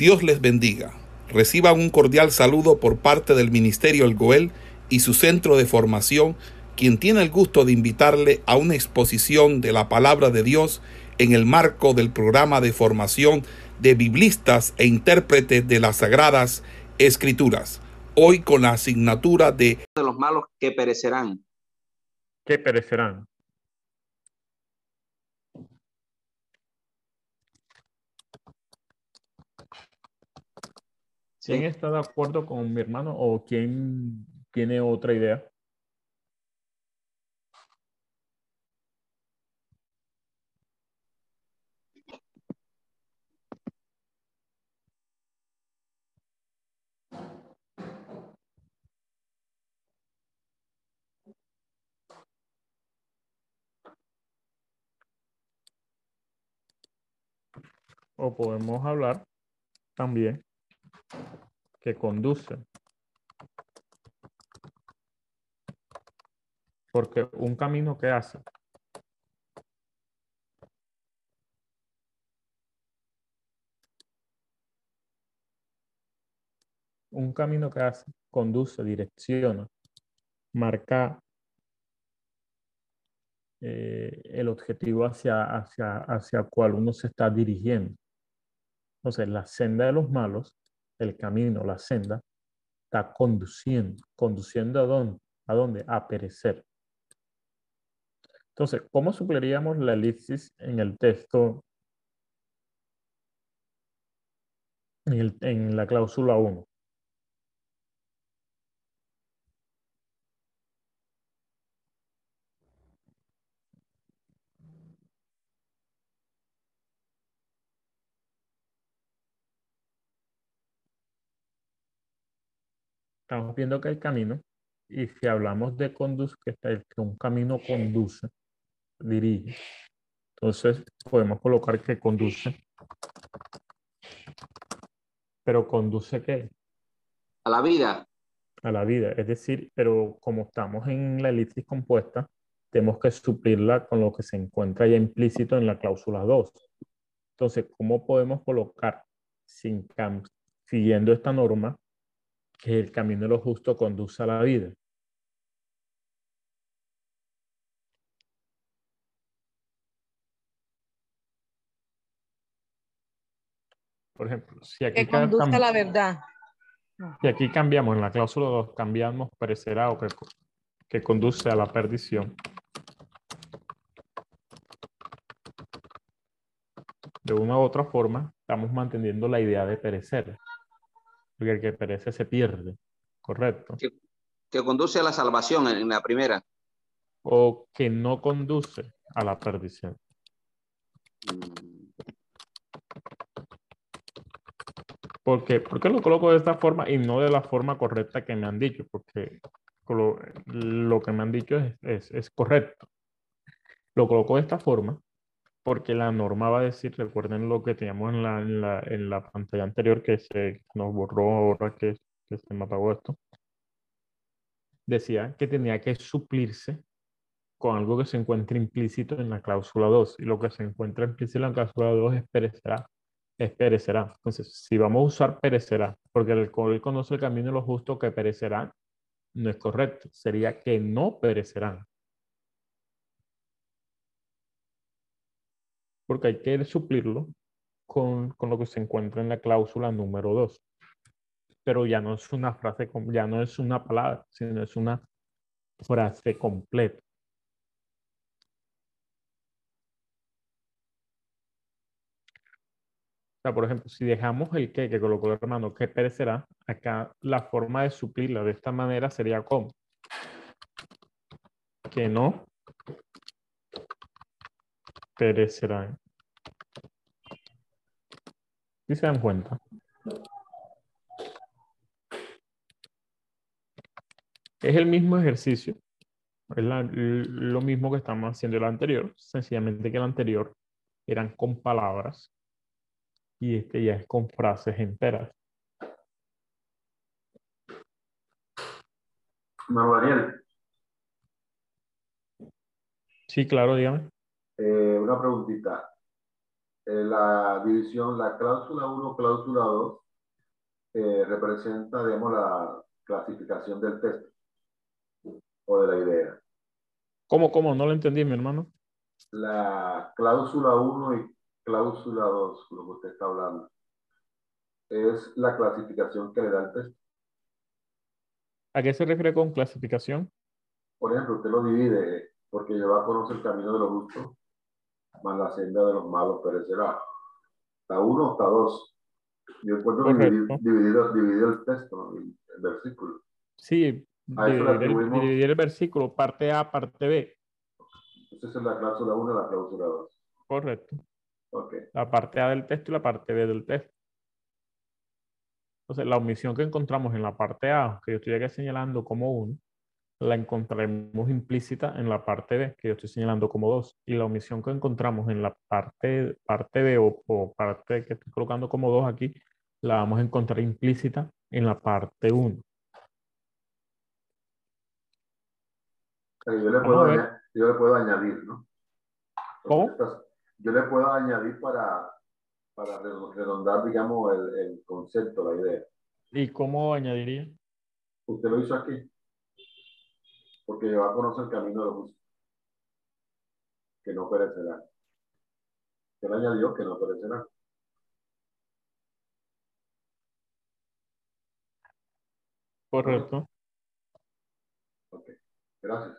Dios les bendiga. Reciban un cordial saludo por parte del Ministerio El Goel y su centro de formación, quien tiene el gusto de invitarle a una exposición de la palabra de Dios en el marco del programa de formación de biblistas e intérpretes de las sagradas escrituras. Hoy con la asignatura de, de los malos que perecerán. Que perecerán. ¿Quién está de acuerdo con mi hermano o quién tiene otra idea? O podemos hablar también que conduce. Porque un camino que hace. Un camino que hace, conduce, direcciona, marca eh, el objetivo hacia, hacia, hacia cual uno se está dirigiendo. Entonces, la senda de los malos el camino, la senda, está conduciendo. ¿Conduciendo a dónde? ¿A dónde? A perecer. Entonces, ¿cómo supliríamos la elipsis en el texto, en, en la cláusula 1? Estamos viendo que el camino, y si hablamos de conduce, que, el, que un camino conduce, dirige, entonces podemos colocar que conduce. Pero conduce qué? A la vida. A la vida, es decir, pero como estamos en la elipsis compuesta, tenemos que suplirla con lo que se encuentra ya implícito en la cláusula 2. Entonces, ¿cómo podemos colocar, sin siguiendo esta norma, que el camino de lo justo conduce a la vida. Por ejemplo, si aquí, que conduce a la verdad. Si aquí cambiamos en la cláusula 2, cambiamos perecerá o que, que conduce a la perdición. De una u otra forma, estamos manteniendo la idea de perecer porque el que perece se pierde, ¿correcto? Que, que conduce a la salvación en la primera. O que no conduce a la perdición. ¿Por qué? ¿Por qué lo coloco de esta forma y no de la forma correcta que me han dicho? Porque lo, lo que me han dicho es, es, es correcto. Lo coloco de esta forma porque la norma va a decir, recuerden lo que teníamos en la, en la, en la pantalla anterior que se nos borró ahora que, que se me apagó esto, decía que tenía que suplirse con algo que se encuentra implícito en la cláusula 2 y lo que se encuentra implícito en la cláusula 2 es perecerá. Es perecerá. Entonces, si vamos a usar perecerá, porque el él conoce el camino de lo justo que perecerá, no es correcto. Sería que no perecerán. Porque hay que suplirlo con, con, lo que se encuentra en la cláusula número 2. Pero ya no es una frase, ya no es una palabra, sino es una frase completa. O sea, por ejemplo, si dejamos el que que colocó el hermano que perecerá, acá la forma de suplirla de esta manera sería como que no perecerán. ¿Sí se dan cuenta? Es el mismo ejercicio. Es la, lo mismo que estamos haciendo el anterior. Sencillamente que el anterior eran con palabras y este ya es con frases enteras. Mariel. Sí, claro, dígame. Eh, una preguntita. Eh, la división, la cláusula 1, cláusula 2, eh, representa, digamos, la clasificación del texto o de la idea. ¿Cómo, cómo? No lo entendí, mi hermano. La cláusula 1 y cláusula 2, lo que usted está hablando, es la clasificación que le da el texto. ¿A qué se refiere con clasificación? Por ejemplo, usted lo divide porque lleva a conocer el camino de los justos, más la senda de los malos perecerá. Está uno, está dos. Yo encuentro dividir, dividir, dividir, el texto, el, el versículo. Sí, dividir el, dividir el, versículo, parte A, parte B. Esa es la cláusula 1 y la cláusula 2. Correcto. Okay. La parte A del texto y la parte B del texto. Entonces, la omisión que encontramos en la parte A, que yo estoy aquí señalando como 1, la encontraremos implícita en la parte B, que yo estoy señalando como 2. Y la omisión que encontramos en la parte, parte B o, o parte que estoy colocando como 2 aquí, la vamos a encontrar implícita en la parte 1. Yo le, puedo añadir, yo le puedo añadir, ¿no? ¿Cómo? Yo le puedo añadir para, para redondar, digamos, el, el concepto, la idea. ¿Y cómo añadiría? Usted lo hizo aquí porque va a conocer el camino de los justos, que no perecerá. Él añadió que no perecerá. Correcto. Ok, gracias.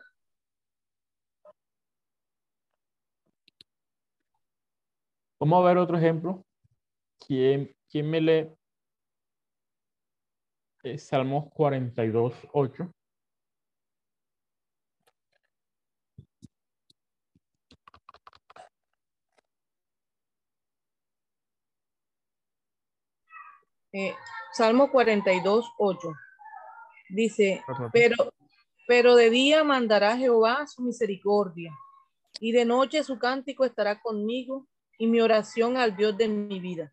Vamos a ver otro ejemplo. ¿Quién, quién me lee eh, Salmos 42, 8? Eh, Salmo 42, 8. Dice, pero, pero de día mandará Jehová su misericordia, y de noche su cántico estará conmigo, y mi oración al Dios de mi vida.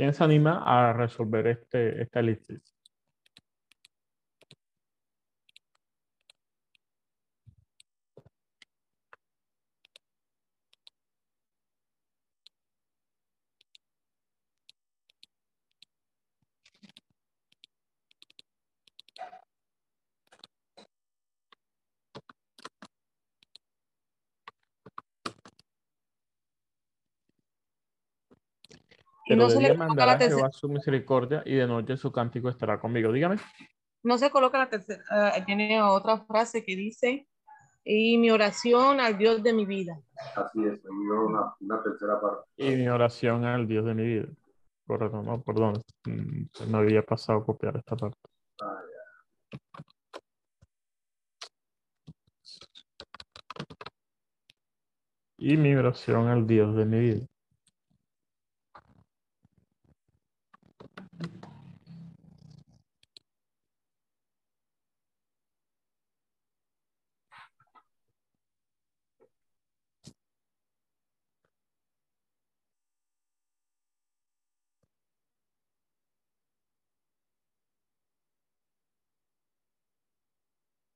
¿Quién se anima a resolver este, esta elipsis? Pero no de día mandará Jehová su misericordia y de noche su cántico estará conmigo. Dígame. No se coloca la tercera, uh, tiene otra frase que dice, y mi oración al Dios de mi vida. Así es, una, una tercera parte. Y mi oración al Dios de mi vida. Correcto, no, perdón, mm, me había pasado a copiar esta parte. Ah, y mi oración al Dios de mi vida.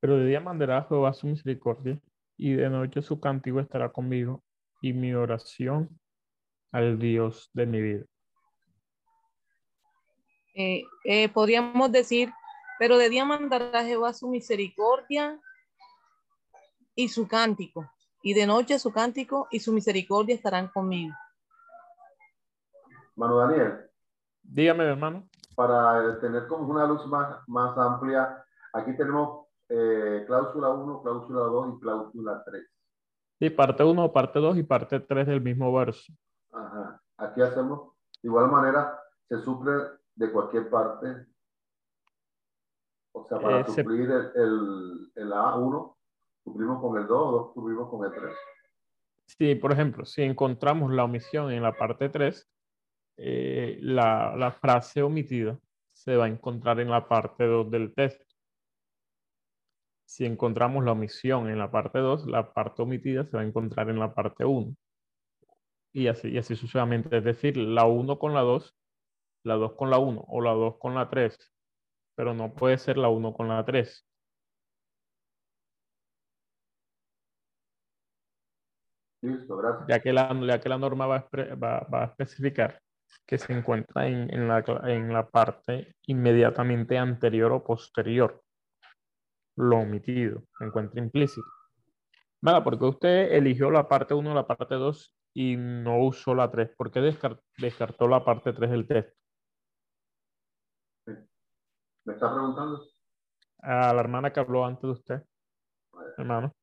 Pero de día mandará a Jehová su misericordia, y de noche su cántico estará conmigo, y mi oración al Dios de mi vida. Eh, eh, podríamos decir, pero de día mandará a Jehová su misericordia y su cántico, y de noche su cántico y su misericordia estarán conmigo. Mano Daniel. Dígame, hermano. Para tener como una luz más, más amplia, aquí tenemos eh, cláusula 1, cláusula 2 y cláusula 3. Sí, parte 1, parte 2 y parte 3 del mismo verso. Ajá. Aquí hacemos, de igual manera, se suple de cualquier parte. O sea, para eh, suplir el, el, el, A1, suplimos con el 2, 2 suplimos con el 3. Sí, por ejemplo, si encontramos la omisión en la parte 3, eh, la, la frase omitida se va a encontrar en la parte 2 del texto. Si encontramos la omisión en la parte 2, la parte omitida se va a encontrar en la parte 1. Y así, y así sucesivamente. Es decir, la 1 con la 2, la 2 con la 1 o la 2 con la 3. Pero no puede ser la 1 con la 3. Listo, gracias. Ya que la, ya que la norma va a, va, va a especificar que se encuentra en, en, la, en la parte inmediatamente anterior o posterior. Lo omitido se encuentra implícito. Vale, porque usted eligió la parte 1, la parte 2 y no usó la 3. ¿Por qué descartó la parte 3 del texto? ¿Me está preguntando? A la hermana que habló antes de usted, hermano.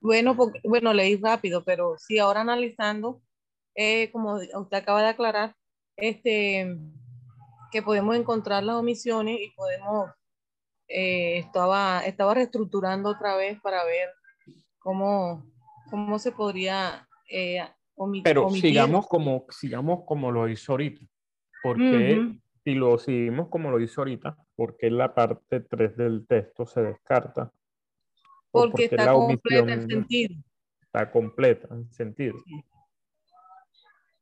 Bueno, porque, bueno, leí rápido, pero sí, ahora analizando, eh, como usted acaba de aclarar, este, que podemos encontrar las omisiones y podemos, eh, estaba, estaba reestructurando otra vez para ver cómo, cómo se podría eh, omitir. Pero sigamos como, sigamos como lo hizo ahorita, porque si lo seguimos como lo hizo ahorita, porque la parte 3 del texto se descarta porque, está completa en sentido. Está completa en sentido.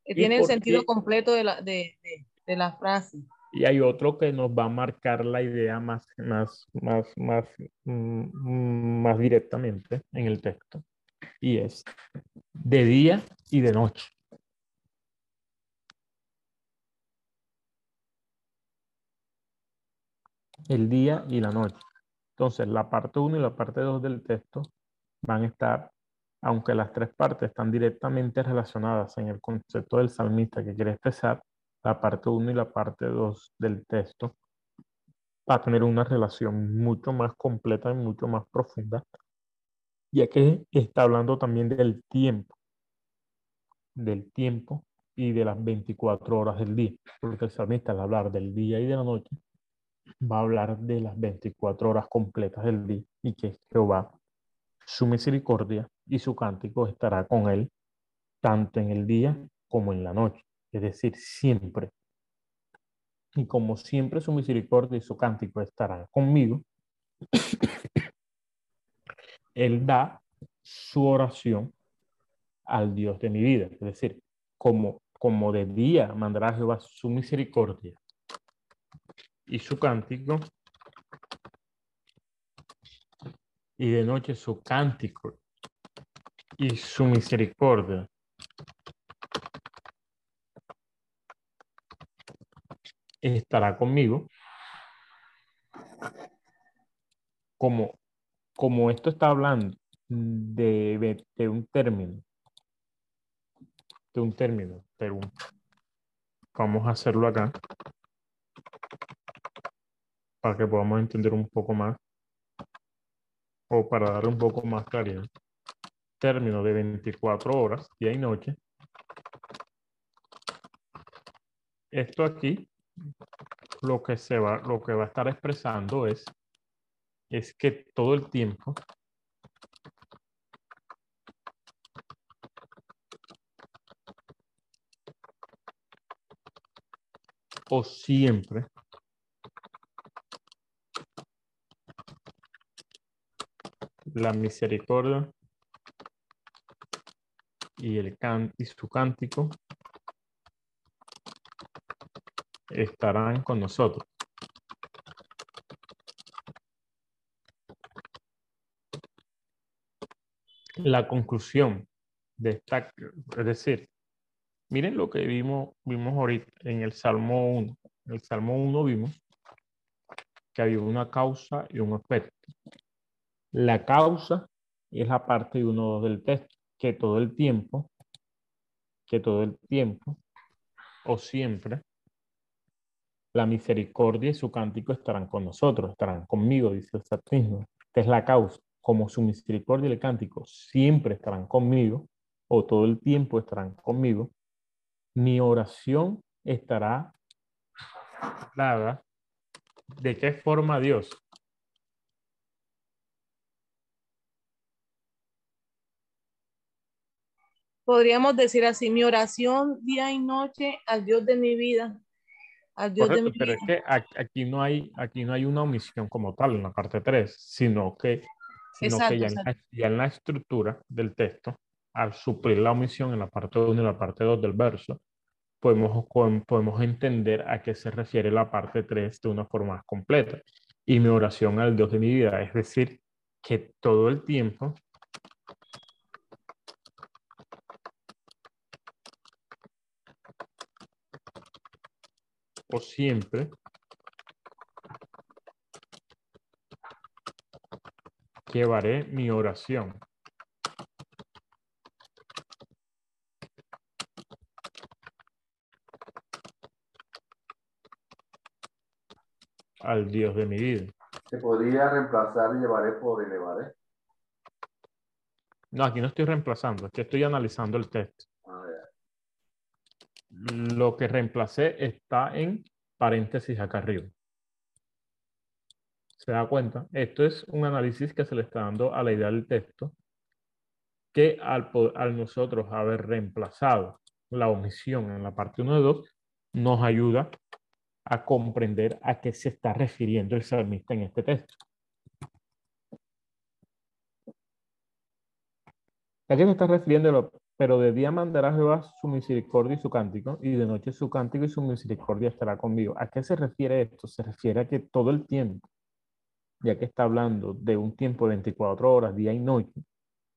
Tiene el sentido completo de la, de, de, la frase. Y hay otro que nos va a marcar la idea más, más, más, más, mm, más directamente en el texto. Y es de día y de noche. El día y la noche. Entonces, la parte 1 y la parte 2 del texto van a estar, aunque las tres partes están directamente relacionadas en el concepto del salmista que quiere expresar, la parte 1 y la parte 2 del texto a tener una relación mucho más completa y mucho más profunda, ya que está hablando también del tiempo, del tiempo y de las 24 horas del día, porque el salmista al hablar del día y de la noche va a hablar de las 24 horas completas del día y que Jehová, su misericordia y su cántico estará con él tanto en el día como en la noche, es decir, siempre. Y como siempre su misericordia y su cántico estarán conmigo, él da su oración al Dios de mi vida, es decir, como, como de día mandará Jehová su misericordia y su cántico, y de noche su cántico y su misericordia. Estará conmigo. Como, como esto está hablando de, de un término, de un término, pero vamos a hacerlo acá para que podamos entender un poco más o para darle un poco más claridad. Término de 24 horas, día y noche. Esto aquí, lo que se va, lo que va a estar expresando es, es que todo el tiempo o siempre la misericordia y, el can y su cántico estarán con nosotros. La conclusión de esta, es decir, miren lo que vimos, vimos ahorita en el Salmo 1. En el Salmo 1 vimos que había una causa y un efecto. La causa es la parte 1 del texto, que todo el tiempo, que todo el tiempo, o siempre, la misericordia y su cántico estarán con nosotros, estarán conmigo, dice el Santísimo. Esta es la causa. Como su misericordia y el cántico siempre estarán conmigo, o todo el tiempo estarán conmigo, mi oración estará dada. ¿De qué forma Dios? podríamos decir así, mi oración día y noche al Dios de mi vida al Dios de mi pero es que aquí no, hay, aquí no hay una omisión como tal en la parte 3, sino que, sino que ya, En la, ya, en la, estructura del texto, al suplir la omisión en la parte 1 y la parte 2 del verso, podemos, podemos entender a qué se refiere la parte 3 de una forma más completa. Y mi oración al Dios de mi vida, es decir, que todo el tiempo o siempre llevaré mi oración. al Dios de mi vida. Se podría reemplazar llevaré por elevaré. No, aquí no estoy reemplazando, aquí estoy analizando el texto. Lo que reemplacé está en paréntesis acá arriba. ¿Se da cuenta? Esto es un análisis que se le está dando a la idea del texto, que al, al nosotros haber reemplazado la omisión en la parte 1 de 2, nos ayuda a comprender a qué se está refiriendo el salmista en este texto. ¿A qué se está refiriendo? Pero de día mandará Jehová su misericordia y su cántico, y de noche su cántico y su misericordia estará conmigo. ¿A qué se refiere esto? Se refiere a que todo el tiempo, ya que está hablando de un tiempo de 24 horas, día y noche,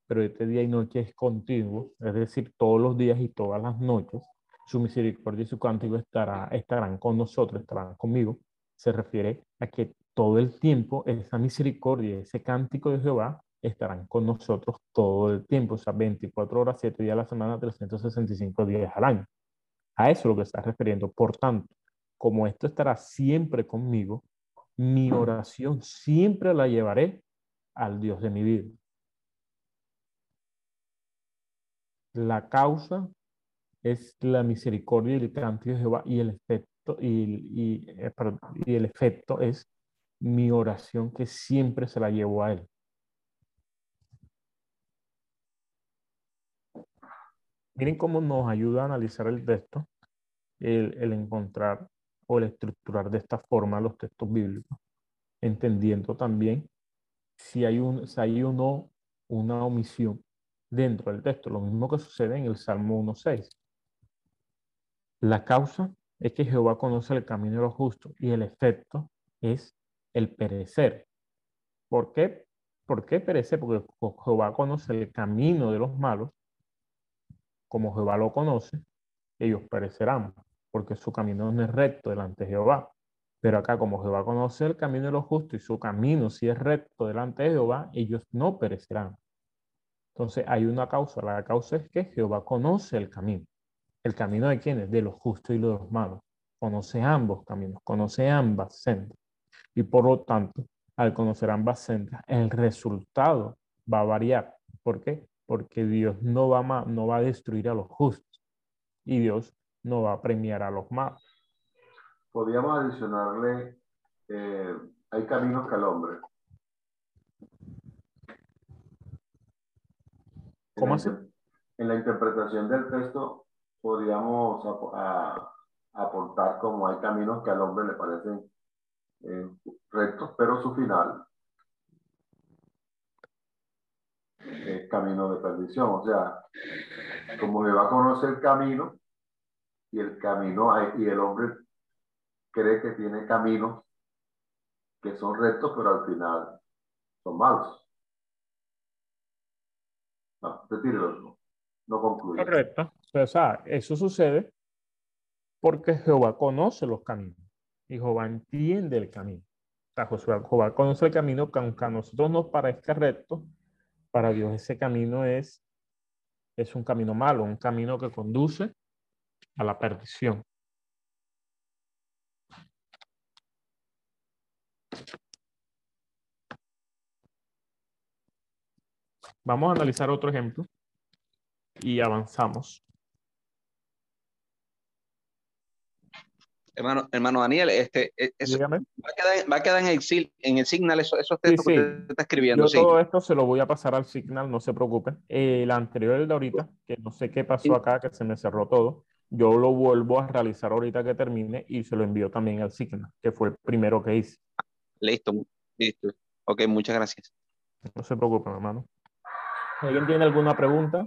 pero este día y noche es continuo, es decir, todos los días y todas las noches, su misericordia y su cántico estará, estarán con nosotros, estarán conmigo, se refiere a que todo el tiempo esa misericordia, ese cántico de Jehová estarán con nosotros todo el tiempo, o sea, 24 horas, 7 días a la semana, 365 días al año. A eso es lo que está refiriendo. Por tanto, como esto estará siempre conmigo, mi oración siempre la llevaré al Dios de mi vida. La causa es la misericordia y el cántico de Jehová y el efecto, y, eh, y, el efecto es mi oración que siempre se la llevo a Él. Miren cómo nos ayuda a analizar el texto, el, encontrar o el estructurar de esta forma los textos bíblicos, entendiendo también si hay, un, si hay uno, una omisión dentro del texto, lo mismo que sucede en el Salmo 1.6. La causa es que Jehová conoce el camino de los justos y el efecto es el perecer. ¿Por qué? ¿Por qué? Porque Jehová conoce el camino de los malos. Como Jehová lo conoce, ellos perecerán, porque su camino no es recto delante de Jehová. Pero acá, como Jehová conoce el camino de los justos y su camino si es recto delante de Jehová, ellos no perecerán. Entonces hay una causa. La causa es que Jehová conoce el camino. ¿El camino de quiénes? De los justos y los malos. Conoce ambos caminos, conoce ambas sendas. Y por lo tanto, al conocer ambas sendas, el resultado va a variar. ¿Por qué? Porque Dios no va, a, no va a destruir a los justos y Dios no va a premiar a los malos. Podríamos adicionarle, eh, hay caminos que al hombre. ¿Cómo así? En la interpretación del texto podríamos aportar como hay caminos que al hombre le parecen eh, rectos, pero su final es camino de perdición. O sea, como me va a conocer el camino y el camino y el hombre cree que tiene caminos que son rectos, pero al final son malos. No, retírelo no concluye. Correcto. o sea, eso sucede porque Jehová conoce los caminos y Jehová entiende el camino. O sea, Jehová conoce el camino que aunque a nosotros nos parezca recto, para Dios ese camino es, es un camino malo, un camino que conduce a la perdición. Vamos a analizar otro ejemplo y avanzamos. Hermano, hermano Daniel, este, e, va, a quedar, en el, en el Signal esos, textos que usted está escribiendo. Yo todo esto se lo voy a pasar al Signal, no se preocupe. El anterior, el de ahorita, que no sé qué pasó acá, que se me cerró todo. yo lo vuelvo a realizar ahorita que termine y se lo envío también al Signa, que fue el primero que hice. Listo, listo. Ok, muchas gracias. No se preocupen, hermano. ¿Alguien tiene alguna pregunta?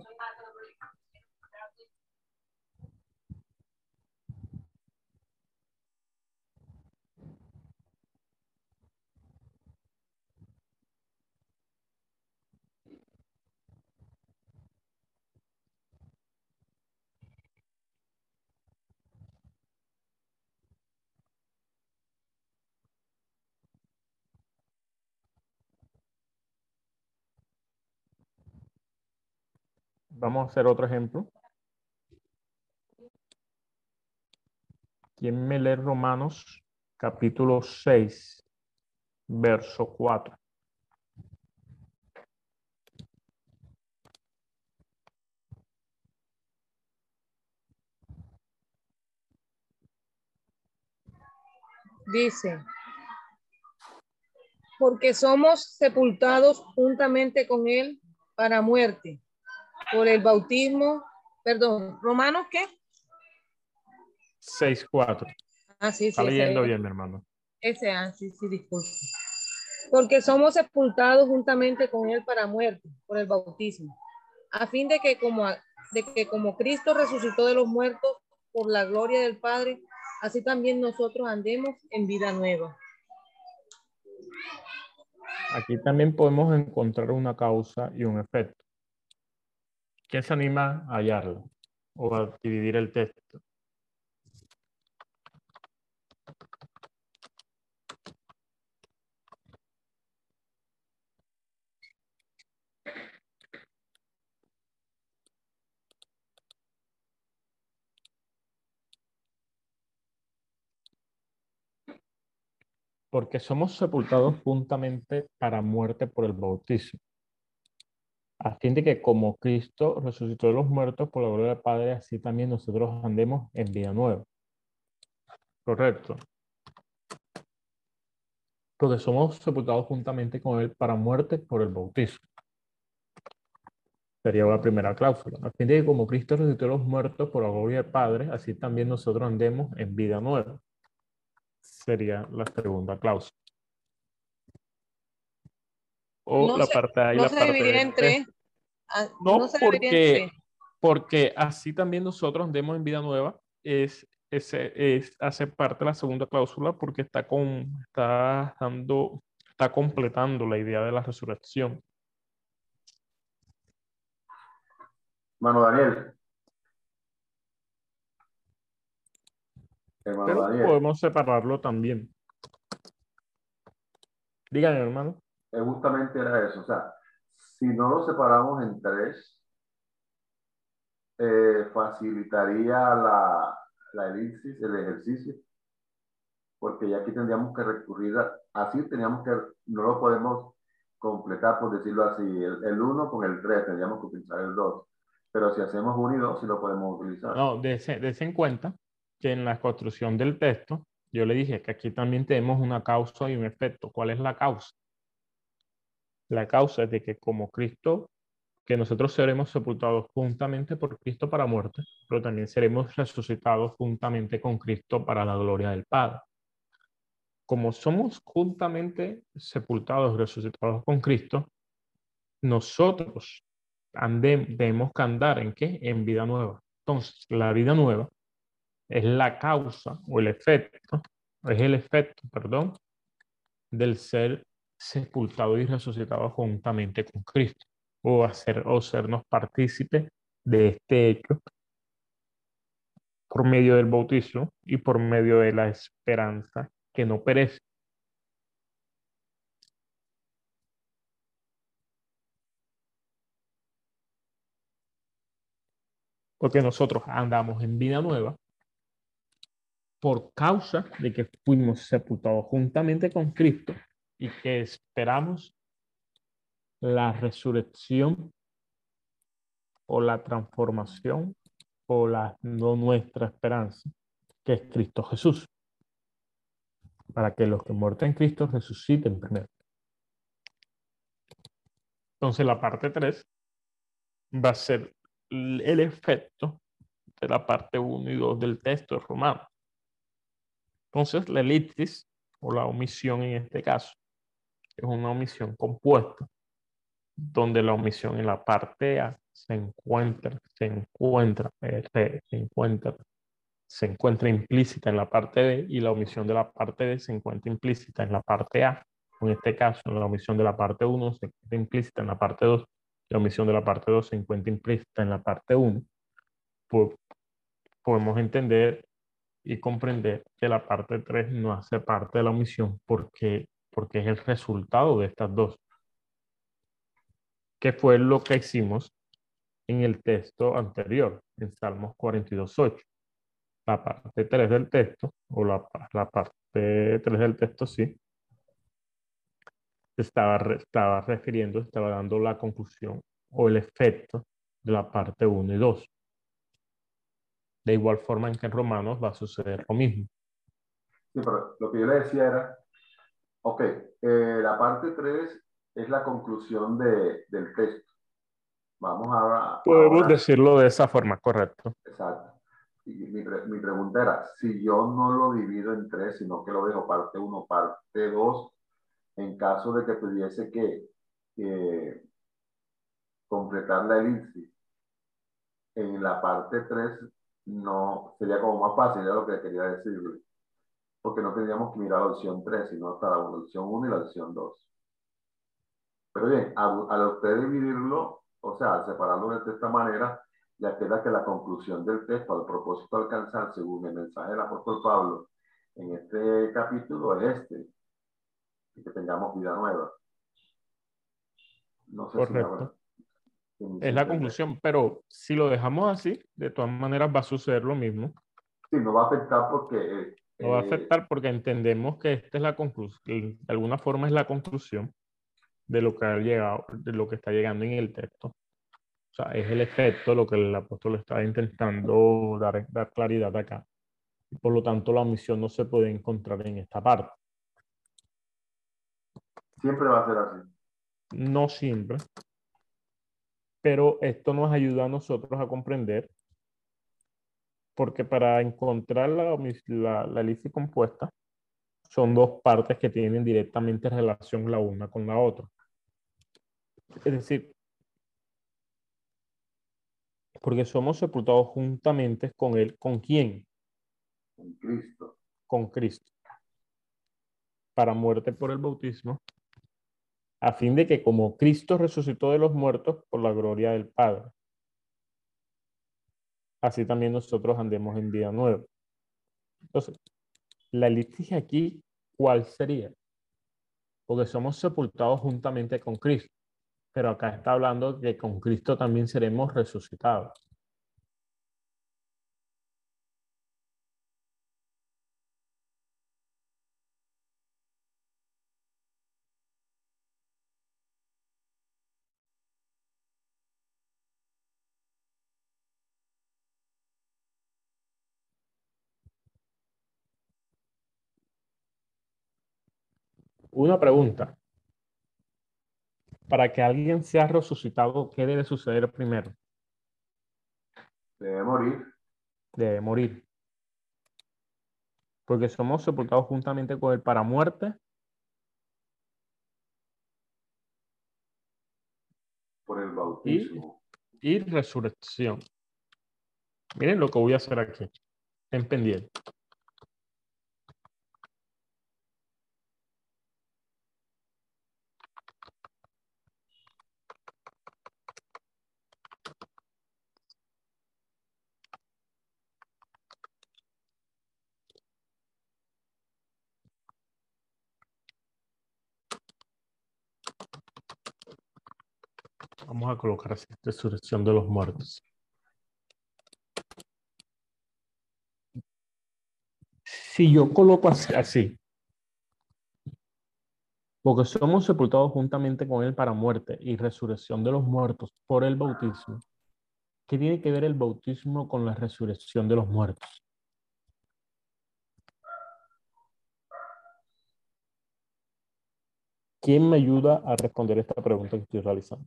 Vamos a hacer otro ejemplo. ¿Quién me lee Romanos capítulo 6, verso 4? Dice, porque somos sepultados juntamente con Él para muerte por el bautismo, perdón, Romanos qué? 6.4. Ah, sí, sí. Está leyendo bien, mi hermano. Ese, ah, sí, sí, disculpe. Porque somos sepultados juntamente con él para muerte, por el bautismo, a fin de que como, de que como Cristo resucitó de los muertos por la gloria del Padre, así también nosotros andemos en vida nueva. Aquí también podemos encontrar una causa y un efecto. ¿Quién se anima a hallarlo o a dividir el texto? Porque somos sepultados juntamente para muerte por el bautismo a fin de que como Cristo resucitó de los muertos por la gloria del Padre, así también nosotros andemos en vida nueva. Correcto. Porque somos sepultados juntamente con Él para muerte por el bautismo. Sería la primera cláusula. A fin de que como Cristo resucitó de los muertos por la gloria del Padre, así también nosotros andemos en vida nueva. Sería la segunda cláusula. O la parte A y la parte B. Ah, no, porque, porque así también nosotros andemos en vida nueva. Es, ese es, hace parte de la segunda cláusula porque está, con, está, dando, está completando la idea de la resurrección. Hermano Daniel. Hermano Pero Daniel. podemos separarlo también. Díganme, hermano. Justamente era eso. O sea, si no lo separamos en tres, eh, facilitaría la, la elipsis, el ejercicio, porque ya aquí tendríamos que recurrir a, así teníamos que, no lo podemos completar, por decirlo así, el 1 con el 3, tendríamos que utilizar el 2. Pero si hacemos 1 y 2, sí lo podemos utilizar. No, dése, en cuenta que en la construcción del texto, yo le dije que aquí también tenemos una causa y un efecto. ¿Cuál es la causa? La causa es de que como Cristo, que nosotros seremos sepultados juntamente por Cristo para muerte, pero también seremos resucitados juntamente con Cristo para la gloria del Padre. Como somos juntamente sepultados, resucitados con Cristo, nosotros debemos que andar en qué? En vida nueva. Entonces, la vida nueva es la causa o el efecto, es el efecto, perdón, del ser sepultado y resucitado juntamente con Cristo, o, hacer, o sernos partícipes de este hecho por medio del bautismo y por medio de la esperanza que no perece. Porque nosotros andamos en vida nueva por causa de que fuimos sepultados juntamente con Cristo y que esperamos la resurrección o la transformación o la no nuestra esperanza, que es Cristo Jesús, para que los que muertos en Cristo resuciten primero. Entonces la parte 3 va a ser el efecto de la parte 1 y 2 del texto romano. Entonces, la elipsis o la omisión en este caso es una omisión compuesta, donde la omisión en la parte A se encuentra, se encuentra, eh, se encuentra, se encuentra implícita en la parte B y la omisión de la parte B se encuentra implícita en la parte A. En este caso, la omisión de la parte 1 se encuentra implícita en la parte 2, la omisión de la parte 2 se encuentra implícita en la parte 1. podemos entender y comprender que la parte 3 no hace parte de la omisión porque, porque es el resultado de estas dos. Que fue lo que hicimos en el texto anterior, en Salmos 42.8. La parte 3 del texto, o la, la parte 3 del texto, sí, estaba, estaba refiriendo, estaba dando la conclusión o el efecto de la parte 1 y 2. De igual forma en que en Romanos va a suceder lo mismo. Sí, pero lo que yo le decía era, ok, eh, la parte 3 es la conclusión de, del texto. Vamos a... Podemos decirlo de esa forma, correcto. Exacto. Y mi, mi, pregunta era, si yo no lo divido en tres, sino que lo dejo parte 1, parte 2, en caso de que tuviese que, que completar la elipsis en la parte 3, no sería como más fácil, era lo que quería decirle. Porque no tendríamos que mirar la opción 3, sino hasta la opción 1 y la opción 2. Pero bien, al, usted dividirlo, o sea, separarlo de esta manera, ya queda que la conclusión del texto, al propósito de alcanzar, según el mensaje del apóstol Pablo en este capítulo, es este, que tengamos vida nueva. No sé Correcto. es la conclusión, pero si lo dejamos así, de todas maneras va a suceder lo mismo. Sí, no va a afectar porque... no va a afectar porque entendemos que esta es la conclusión, de alguna forma es la conclusión de lo que ha llegado, de lo que está llegando en el texto. O sea, es el efecto lo que el apóstol está intentando dar, dar claridad acá. Por lo tanto, la omisión no se puede encontrar en esta parte. Siempre va a ser así. No siempre. Pero esto nos ayuda a nosotros a comprender, porque para encontrar la, la, la compuesta, son dos partes que tienen directamente relación la una con la otra. Es decir, porque somos sepultados juntamente con Él. ¿Con quién? Con Cristo. Con Cristo. Para muerte por el bautismo a fin de que como Cristo resucitó de los muertos por la gloria del Padre, así también nosotros andemos en vida nueva. Entonces, la liturgia aquí, ¿cuál sería? Porque somos sepultados juntamente con Cristo, pero acá está hablando que con Cristo también seremos resucitados. Una pregunta. Para que alguien sea resucitado, ¿qué debe suceder primero? Debe morir. Debe morir. Porque somos sepultados juntamente con él para muerte. Por el bautismo. Y, y resurrección. Miren lo que voy a hacer aquí. En pendiente. Vamos a colocar así, resurrección de los muertos. Si yo coloco así, porque somos sepultados juntamente con Él para muerte y resurrección de los muertos por el bautismo, ¿qué tiene que ver el bautismo con la resurrección de los muertos? ¿Quién me ayuda a responder esta pregunta que estoy realizando?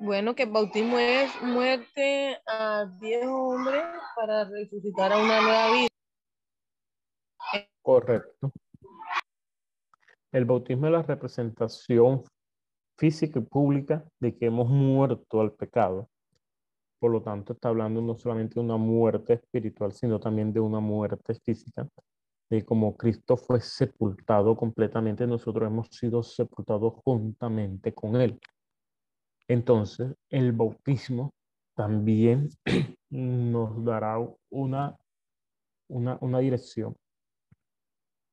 Bueno, que el bautismo es muerte a viejo hombre para resucitar a una nueva vida. Correcto. El bautismo es la representación física y pública de que hemos muerto al pecado. Por lo tanto, está hablando no solamente de una muerte espiritual, sino también de una muerte física. De como Cristo fue sepultado completamente, nosotros hemos sido sepultados juntamente con Él. Entonces, el bautismo también nos dará una, una, una dirección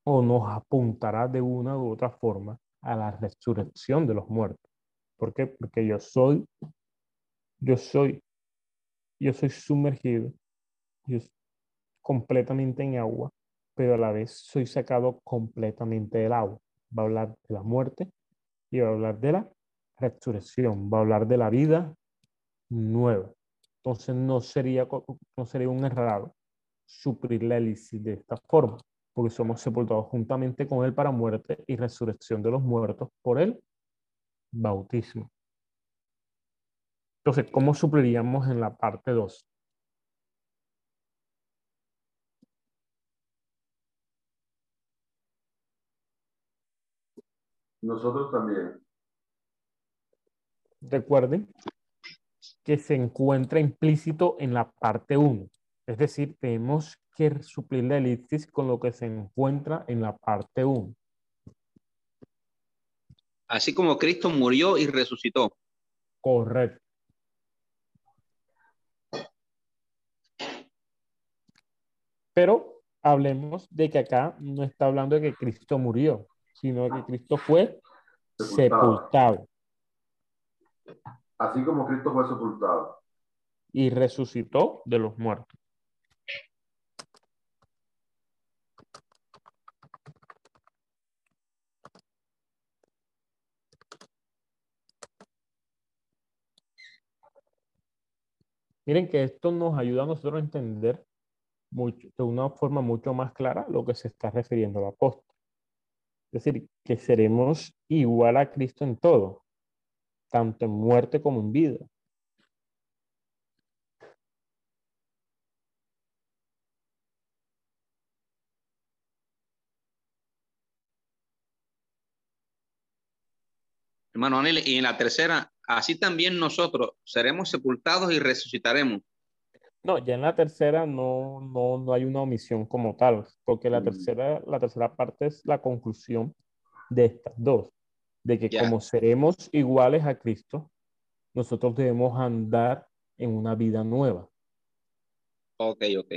o nos apuntará de una u otra forma a la resurrección de los muertos. ¿Por qué? Porque yo soy, yo soy, yo soy sumergido, yo completamente en agua, pero a la vez soy sacado completamente del agua. Va a hablar de la muerte y va a hablar de la resurrección, va a hablar de la vida nueva. Entonces no sería, no sería un errado suplir la elixir de esta forma porque somos sepultados juntamente con Él para muerte y resurrección de los muertos por el bautismo. Entonces, ¿cómo supliríamos en la parte 2? Nosotros también. Recuerden que se encuentra implícito en la parte 1. Es decir, tenemos que suplir la elipsis con lo que se encuentra en la parte 1. Así como Cristo murió y resucitó. Correcto. Pero hablemos de que acá no está hablando de que Cristo murió, sino de que Cristo fue sepultado. Así como Cristo fue sepultado. Y resucitó de los muertos. Miren que esto nos ayuda a nosotros a entender mucho, de una forma mucho más clara lo que se está refiriendo el apóstol. Es decir, que seremos igual a Cristo en todo, tanto en muerte como en vida. Hermano Anel, y en la tercera, así también nosotros seremos sepultados y resucitaremos. No, ya en la tercera no, no, no hay una omisión como tal, porque la, mm. tercera, la tercera parte es la conclusión de estas dos, de que como seremos iguales a Cristo, nosotros debemos andar en una vida nueva. Ok, ok.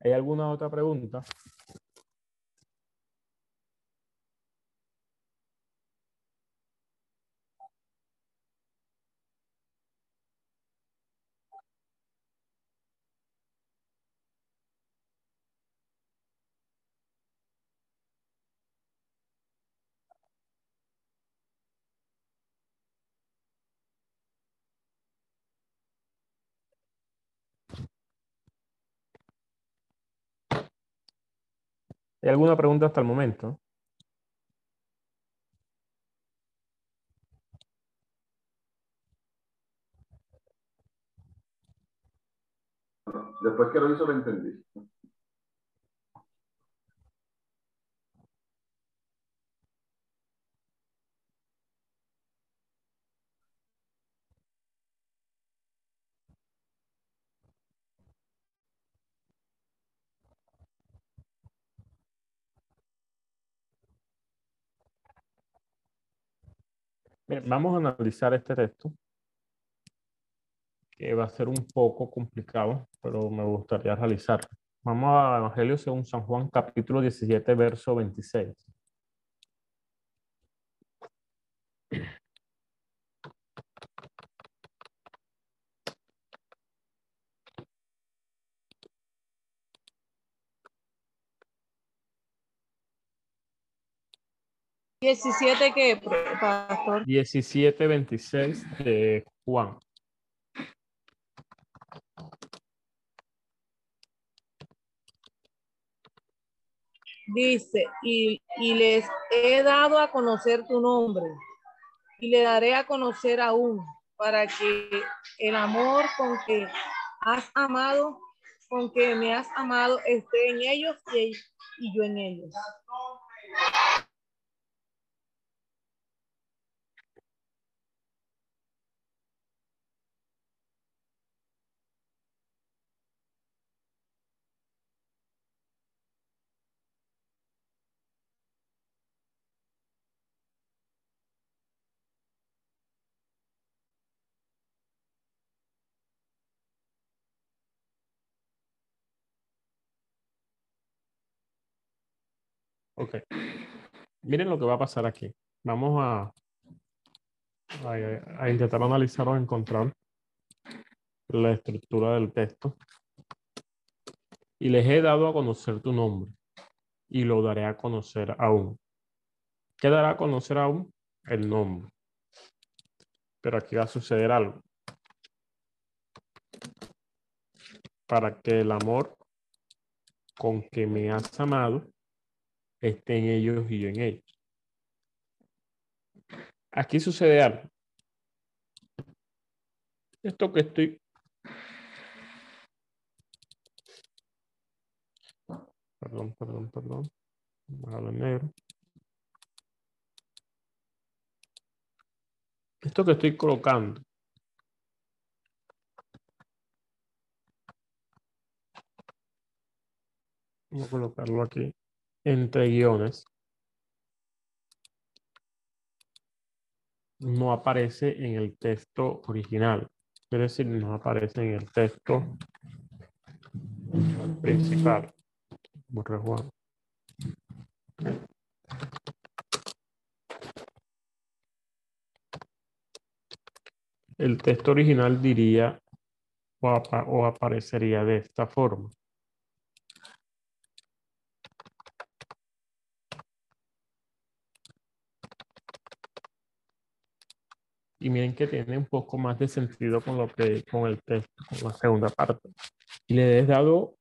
¿Hay alguna otra pregunta? ¿Hay alguna pregunta hasta el momento? Después que lo hizo, lo entendí. Vamos a analizar este texto, que va a ser un poco complicado, pero me gustaría realizarlo. Vamos a Evangelio según San Juan, capítulo 17, verso 26. ¿17 qué, pastor? 17, 26 de Juan. Dice, y, y les he dado a conocer tu nombre y le daré a conocer aún para que el amor con que has amado, con que me has amado, esté en ellos y, y yo en ellos. Ok. Miren lo que va a pasar aquí. Vamos a, a, intentar analizar o encontrar la estructura del texto. Y les he dado a conocer tu nombre y lo daré a conocer aún. ¿Qué dará a conocer aún? El nombre. Pero aquí va a suceder algo. Para que el amor con que me has amado esté en ellos y yo en ellos. Aquí sucede algo. Esto que estoy... Perdón, perdón, perdón. Vamos a negro. Esto que estoy colocando. Vamos a colocarlo aquí entre guiones no aparece en el texto original. Es decir, no aparece en el texto principal. El texto original diría o aparecería de esta forma. Y miren que tiene un poco más de sentido con lo que con el texto, con la segunda parte. Y les he dado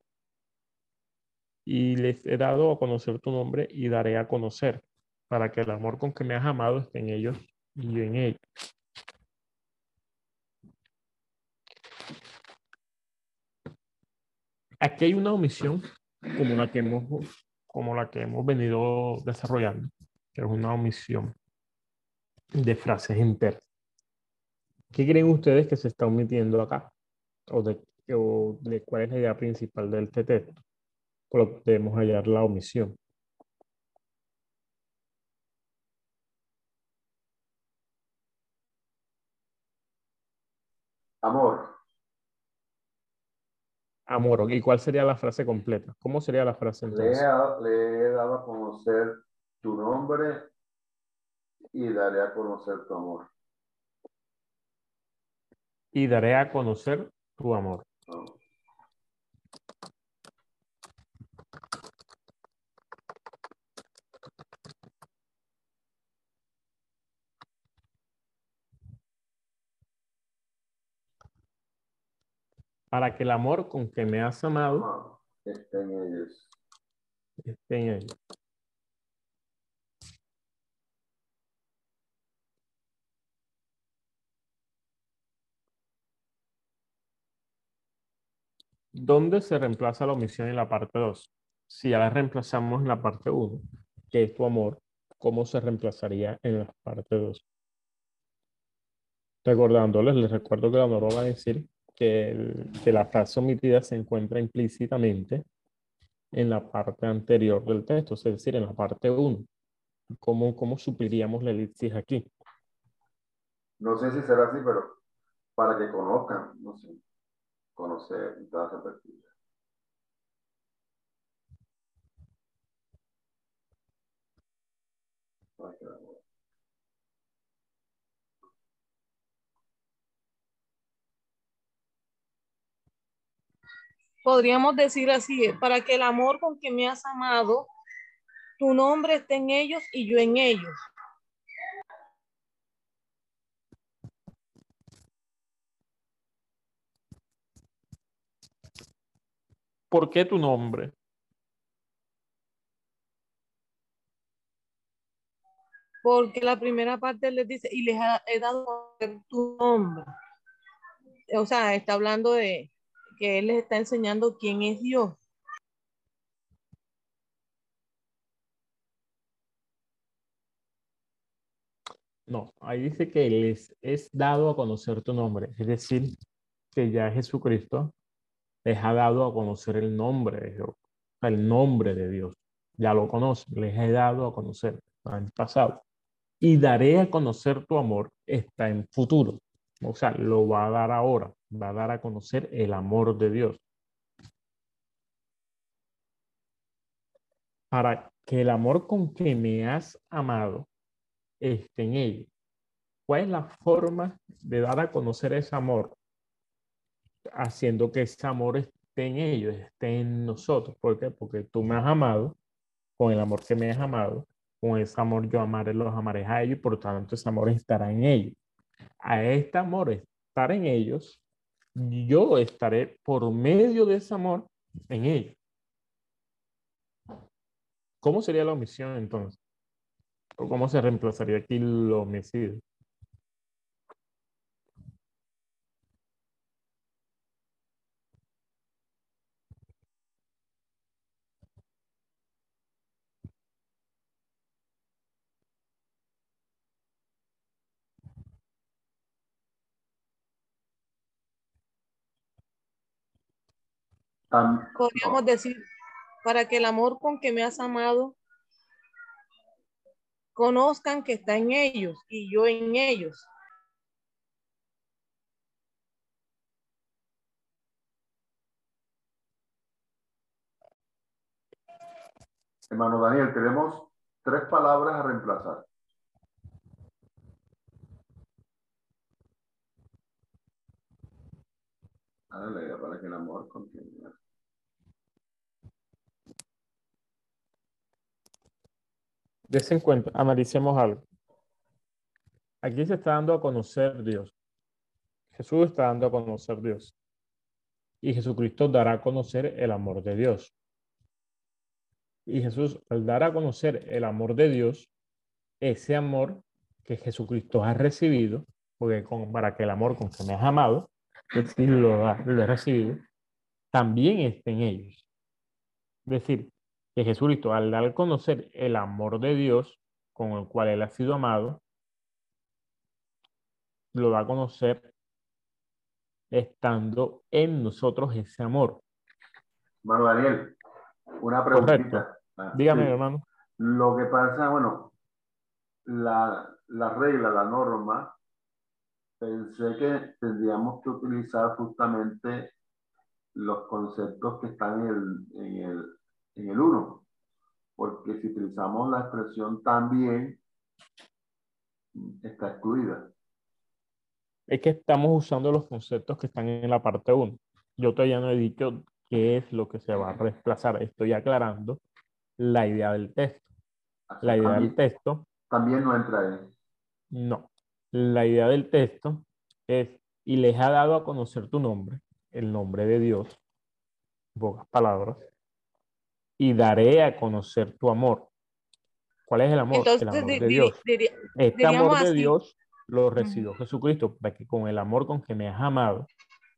y les he dado a conocer tu nombre y daré a conocer para que el amor con que me has amado esté en ellos y en ellos. Aquí hay una omisión como la que hemos, como la que hemos venido desarrollando, que es una omisión de frases enteras. ¿Qué creen ustedes que se está omitiendo acá? ¿O de, cuál es la idea principal del texto? Por lo que debemos hallar la omisión. Amor. Amor. ¿Y cuál sería la frase completa? ¿Cómo sería la frase entonces? Le he, dado a conocer tu nombre y daré a conocer tu amor y daré a conocer tu amor. Para que el amor con que me has amado esté en ellos. Esté en ellos. ¿Dónde se reemplaza la omisión en la parte 2? Si ya la reemplazamos en la parte 1, que es tu amor, ¿cómo se reemplazaría en la parte 2? Recordándoles, les recuerdo que la norma va a decir que, la frase omitida se encuentra implícitamente en la parte anterior del texto, es decir, en la parte 1. ¿Cómo, cómo supliríamos la elipsis aquí? No sé si será así, pero para que conozcan, no sé conocer y toda esa Podríamos decir así, eh, para que el amor con que me has amado, tu nombre esté en ellos y yo en ellos. ¿Por qué tu nombre? Porque la primera parte les dice, y les he dado tu nombre. O sea, está hablando de que él les está enseñando quién es Dios. No, ahí dice que les es dado a conocer tu nombre, es decir, que ya Jesucristo les ha dado a conocer el nombre de el nombre de Dios. Ya lo conocen, les he dado a conocer en pasado. Y daré a conocer tu amor está en futuro. O sea, lo va a dar ahora, va a dar a conocer el amor de Dios. Para que el amor con que me has amado esté en ellos. ¿Cuál es la forma de dar a conocer ese amor? Haciendo que ese amor esté en ellos, esté en nosotros. ¿Por qué? Porque tú me has amado, con el amor que me has amado, con ese amor yo amaré, los amaré a ellos y por tanto ese amor estará en ellos. A este amor estar en ellos, yo estaré por medio de ese amor en ellos. ¿Cómo sería la omisión entonces? cómo se reemplazaría aquí lo homicidio? Podríamos decir, para que el amor con que me has amado conozcan que está en ellos y yo en ellos. Hermano Daniel, tenemos tres palabras a reemplazar. para que el amor continúe. Desen cuenta, analicemos algo. Aquí se está dando a conocer Dios. Jesús está dando a conocer Dios. Y Jesucristo dará a conocer el amor de Dios. Y Jesús, al dar a conocer el amor de Dios, ese amor que Jesucristo ha recibido, porque con, para que el amor con que me has amado, es decir, lo, lo he recibido, también esté en ellos. Es decir, que Jesucristo, al dar a conocer el amor de Dios con el cual Él ha sido amado, lo da a conocer estando en nosotros ese amor. Hermano Daniel, una preguntita. Ah, Dígame, hermano. Lo que pasa, bueno, la, la regla, la norma, pensé que tendríamos que utilizar justamente los conceptos que están en el, en el, en el 1, porque si utilizamos la expresión también, está excluida. Es que estamos usando los conceptos que están en la parte 1. Yo todavía no he dicho qué es lo que se va a reemplazar. Estoy aclarando la idea del texto. la idea del texto. También no entra ahí. No. La idea del texto es, y les ha dado a conocer tu nombre, el nombre de Dios, pocas palabras, y daré a conocer tu amor. ¿Cuál es el amor? el amor de Dios. este amor de Dios lo recibió Jesucristo, para que con el amor con que me has amado,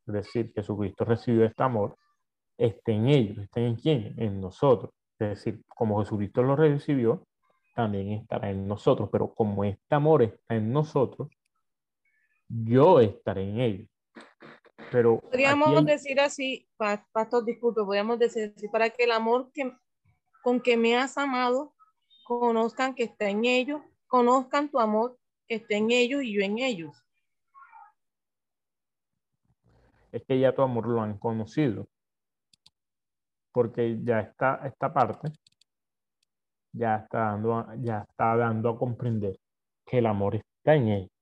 es decir, Jesucristo recibió este amor, esté en ellos, esté en quién? En nosotros. Es decir, como Jesucristo lo recibió, también estará en nosotros, pero como este amor está en nosotros, yo estaré en ellos. Pero podríamos decir así, pastor, disculpe, podríamos decir así, para que el amor que, con que me has amado, conozcan que está en ellos, conozcan tu amor, que está en ellos y yo en ellos. Es que ya tu amor lo han conocido. Porque ya está esta parte, ya está dando, ya está dando a comprender que el amor está en ellos.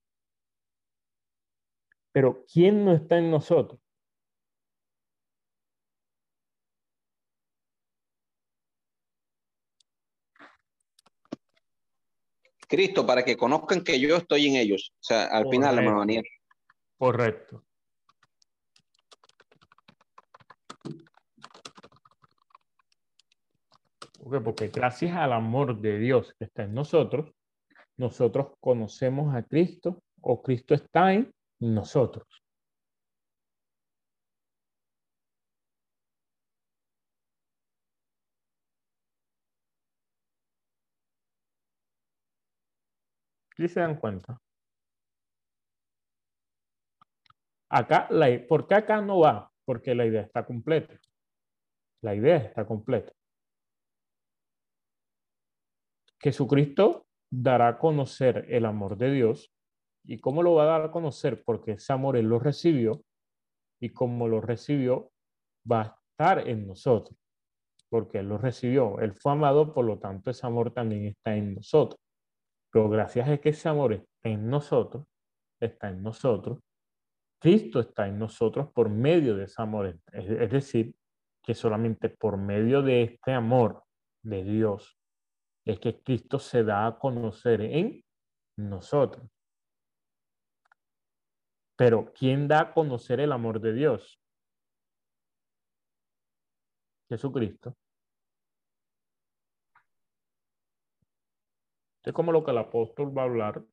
Pero ¿quién no está en nosotros? Cristo, para que conozcan que yo estoy en ellos. O sea, al final, hermano Daniel. Correcto. Porque gracias al amor de Dios que está en nosotros, nosotros conocemos a Cristo o Cristo está en nosotros. ¿Sí se dan cuenta? Acá, la, ¿por qué acá no va? Porque la idea está completa. La idea está completa. Jesucristo dará a conocer el amor de Dios. ¿Y cómo lo va a dar a conocer? Porque ese amor Él lo recibió y como lo recibió, va a estar en nosotros. Porque Él lo recibió. Él fue amado, por lo tanto ese amor también está en nosotros. Pero gracias a que ese amor está en nosotros, está en nosotros, Cristo está en nosotros por medio de ese amor. Es, decir, que solamente por medio de este amor de Dios es que Cristo se da a conocer en nosotros. Pero ¿quién da a conocer el amor de Dios? Jesucristo. Es como lo que el apóstol va a hablar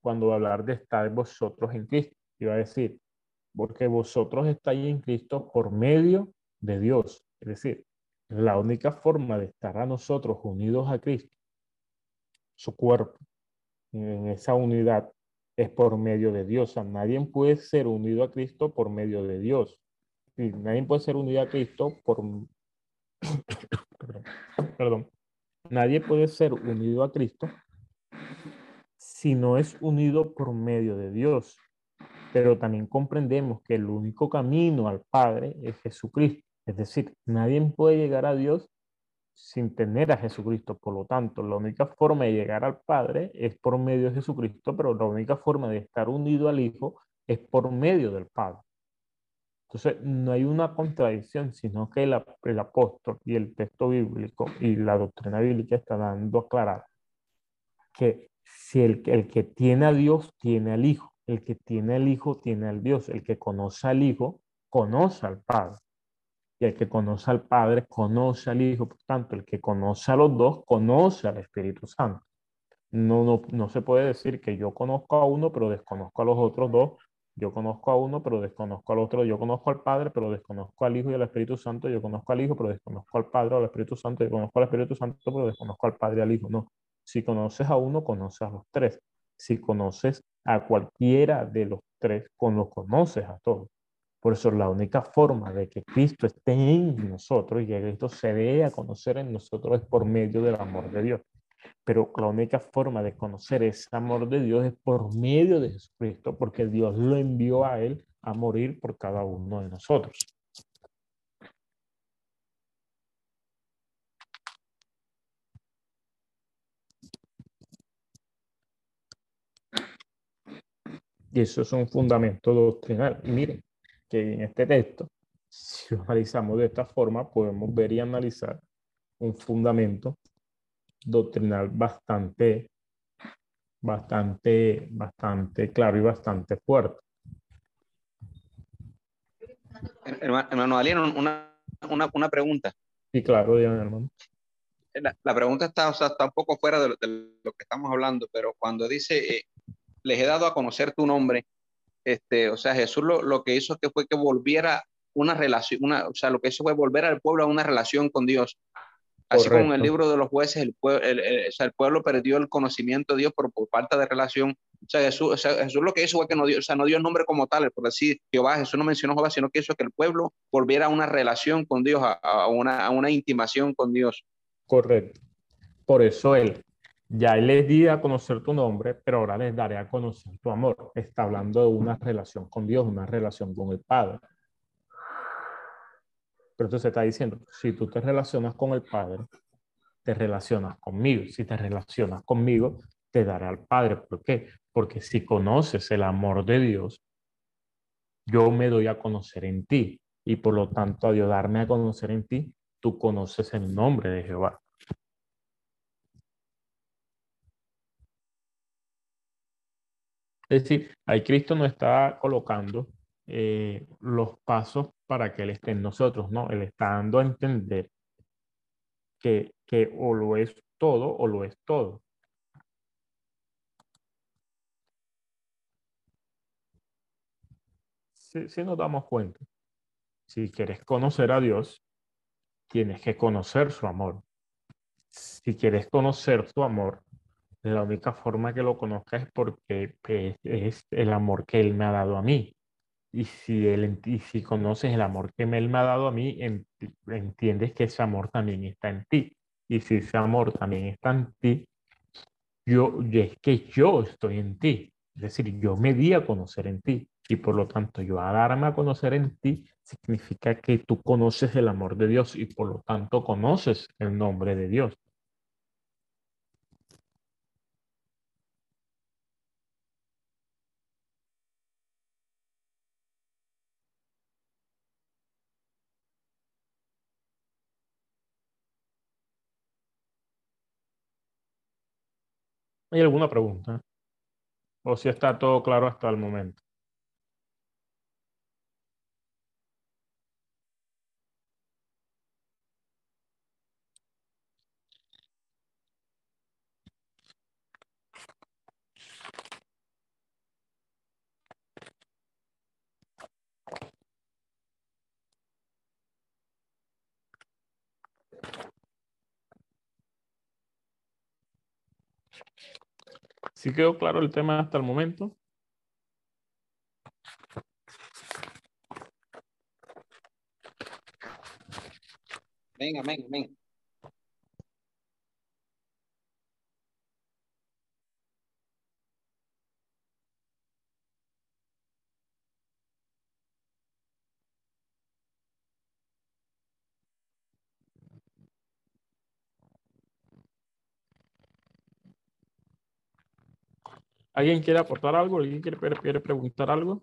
cuando va a hablar de estar vosotros en Cristo. Y va a decir, porque vosotros estáis en Cristo por medio de Dios. Es decir, la única forma de estar a nosotros unidos a Cristo, su cuerpo, en esa unidad, es por medio de Dios. nadie puede ser unido a Cristo por medio de Dios. Y nadie puede ser unido a Cristo por... perdón. Nadie puede ser unido a Cristo si no es unido por medio de Dios. Pero también comprendemos que el único camino al Padre es Jesucristo. Es decir, nadie puede llegar a Dios sin tener a Jesucristo. Por lo tanto, la única forma de llegar al Padre es por medio de Jesucristo, pero la única forma de estar unido al Hijo es por medio del Padre. Entonces, no hay una contradicción, sino que el, el apóstol y el texto bíblico y la doctrina bíblica está dando aclarar que si el que tiene a Dios tiene al Hijo, el que tiene al Hijo tiene al Dios, el que conoce al Hijo conoce al Padre. El que conoce al Padre conoce al Hijo. Por tanto, el que conoce a los dos conoce al Espíritu Santo. No, no, no se puede decir que yo conozco a uno, pero desconozco a los otros dos. Yo conozco a uno, pero desconozco al otro. Yo conozco al Padre, pero desconozco al Hijo y al Espíritu Santo. Yo conozco al Hijo, pero desconozco al Padre o al Espíritu Santo. Yo conozco al Espíritu Santo, pero desconozco al Padre y al Hijo. No. Si conoces a uno, conoces a los tres. Si conoces a cualquiera de los tres, con lo conoces a todos. Por eso la única forma de que Cristo esté en nosotros y que Cristo se dé a conocer en nosotros es por medio del amor de Dios. Pero la única forma de conocer ese amor de Dios es por medio de Jesucristo, porque Dios lo envió a Él a morir por cada uno de nosotros. Y eso es un fundamento doctrinal. Miren, que en este texto, si lo analizamos de esta forma, podemos ver y analizar un fundamento doctrinal bastante, bastante, bastante claro y bastante fuerte. Hermano Alien, una, una, una, pregunta. Sí, claro, hermano. La, pregunta está, o sea, está un poco fuera de lo, que estamos hablando, pero cuando dice, eh, les he dado a conocer tu nombre, este, o sea, Jesús lo, lo, que hizo que fue que volviera una relación, una, o sea, lo que hizo fue volver al pueblo a una relación con Dios. Así como en el libro de los jueces, el, pueblo, el, o sea, el pueblo perdió el conocimiento de Dios por, por falta de relación. O sea, Jesús, o sea, Jesús, lo que hizo fue que no dio, o sea, no dio el nombre como tal, por decir Jehová, Jesús no mencionó Jehová, sino que hizo que el pueblo volviera a una relación con Dios, a, a, una, a una intimación con Dios. Correcto. Por eso él ya les di a conocer tu nombre, pero ahora les daré a conocer tu amor. Está hablando de una relación con Dios, una relación con el Padre. Pero entonces está diciendo, si tú te relacionas con el Padre, te relacionas conmigo. Si te relacionas conmigo, te daré al Padre. ¿Por qué? Porque si conoces el amor de Dios, yo me doy a conocer en ti. Y por lo tanto, al darme a conocer en ti, tú conoces el nombre de Jehová. Es decir, ahí Cristo nos está colocando eh, los pasos para que Él esté en nosotros, ¿no? Él está dando a entender que, que o lo es todo o lo es todo. Si, si nos damos cuenta, si quieres conocer a Dios, tienes que conocer su amor. Si quieres conocer su amor, la única forma que lo conozcas es porque es el amor que Él me ha dado a mí. Y si, él, y si conoces el amor que Él me ha dado a mí, entiendes que ese amor también está en ti. Y si ese amor también está en ti, yo, es que yo estoy en ti. Es decir, yo me di a conocer en ti. Y por lo tanto, yo a darme a conocer en ti significa que tú conoces el amor de Dios y por lo tanto conoces el nombre de Dios. ¿Hay alguna pregunta? ¿O si está todo claro hasta el momento? ¿Sí quedó claro el tema hasta el momento? Venga, venga, venga. ¿Alguien quiere aportar algo? ¿Alguien quiere, quiere preguntar algo?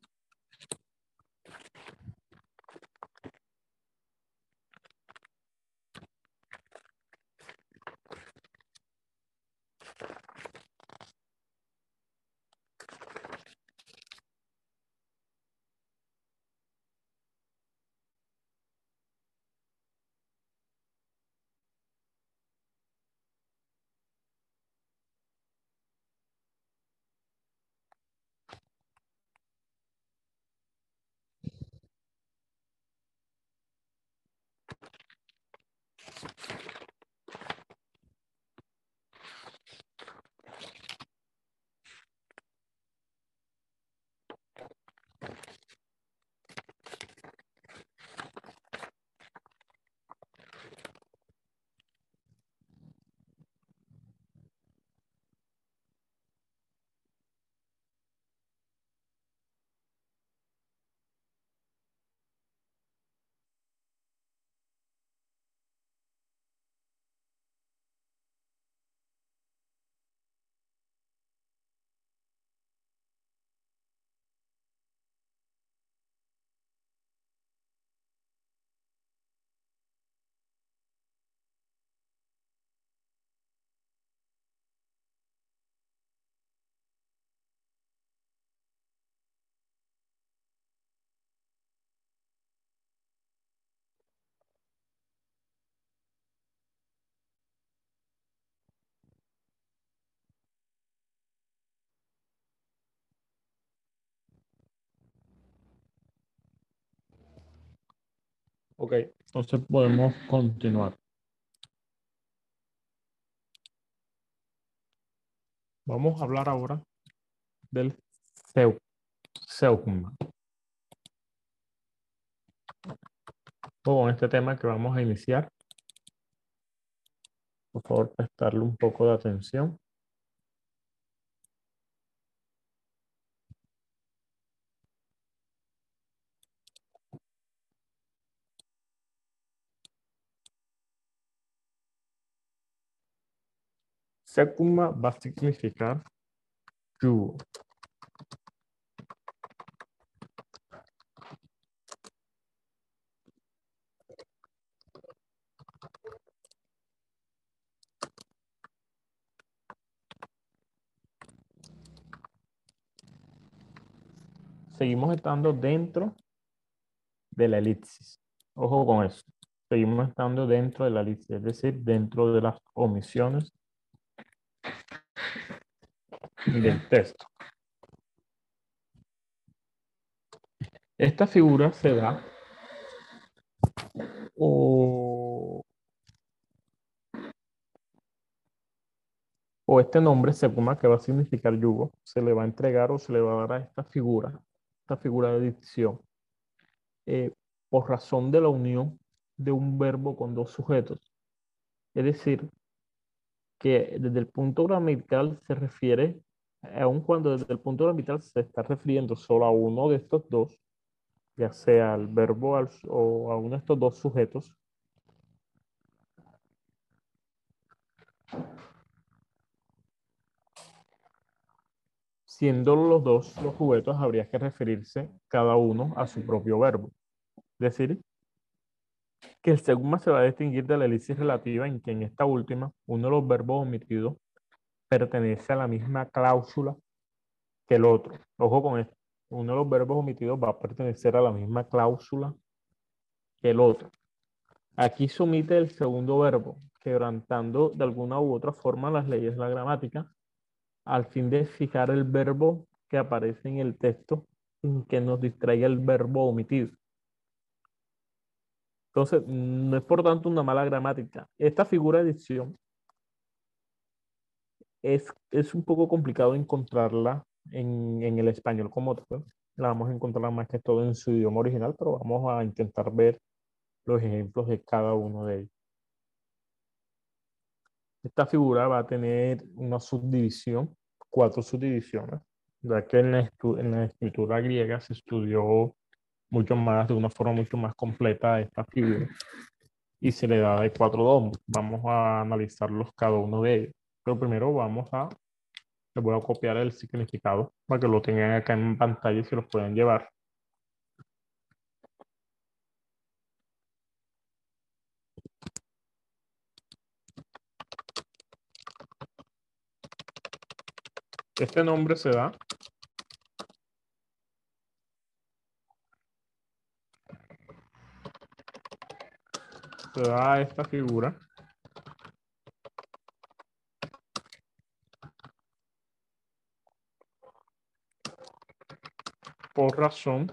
Ok, entonces podemos continuar. Vamos a hablar ahora del Seugma. Con este tema que vamos a iniciar. Por favor, prestarle un poco de atención. Va a significar yugo. Seguimos estando dentro de la elipsis. Ojo con eso. Seguimos estando dentro de la elipsis, es decir, dentro de las omisiones del texto. Esta figura se da o, o este nombre, según que va a significar yugo, se le va a entregar o se le va a dar a esta figura, esta figura de dicción, eh, por razón de la unión de un verbo con dos sujetos. Es decir, que desde el punto gramatical se refiere, aun cuando desde el punto gramatical se está refiriendo solo a uno de estos dos, ya sea al verbo o a uno de estos dos sujetos, siendo los dos los sujetos, habría que referirse cada uno a su propio verbo. Es decir, que el segundo se va a distinguir de la elipsis relativa en que en esta última, uno de los verbos omitidos pertenece a la misma cláusula que el otro. Ojo con esto. Uno de los verbos omitidos va a pertenecer a la misma cláusula que el otro. Aquí se omite el segundo verbo, quebrantando de alguna u otra forma las leyes de la gramática, al fin de fijar el verbo que aparece en el texto sin que nos distraiga el verbo omitido. Entonces, no es por tanto una mala gramática. Esta figura de dicción es, es un poco complicado encontrarla en, en el español como tal. La vamos a encontrar más que todo en su idioma original, pero vamos a intentar ver los ejemplos de cada uno de ellos. Esta figura va a tener una subdivisión, cuatro subdivisiones, ya que en la, en la escritura griega se estudió mucho más, de una forma mucho más completa esta figura. Y se le da de cuatro domos. Vamos a analizarlos cada uno de ellos. Pero primero vamos a, les voy a copiar el significado para que lo tengan acá en pantalla y se los puedan llevar. Este nombre se da se da esta figura. Por razón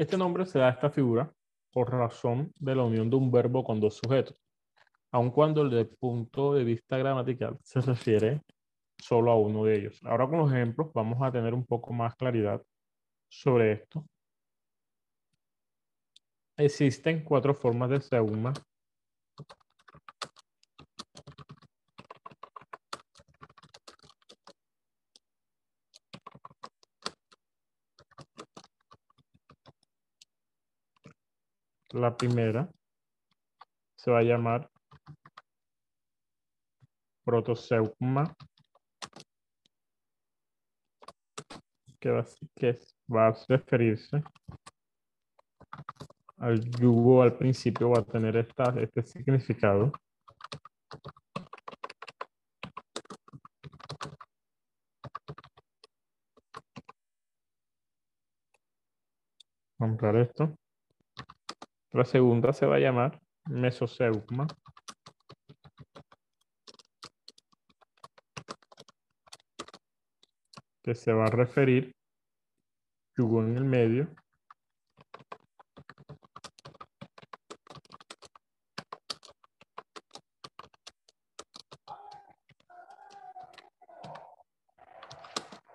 Este nombre se da a esta figura por razón de la unión de un verbo con dos sujetos, aun cuando desde el punto de vista gramatical se refiere solo a uno de ellos. Ahora con los ejemplos vamos a tener un poco más claridad sobre esto. Existen cuatro formas de seuma la primera se va a llamar protoseugma, que va, que va a referirse al yugo al principio, va a tener esta, este significado. Comprar esto. La segunda se va a llamar mesoseugma. Que se va a referir yugo en el medio.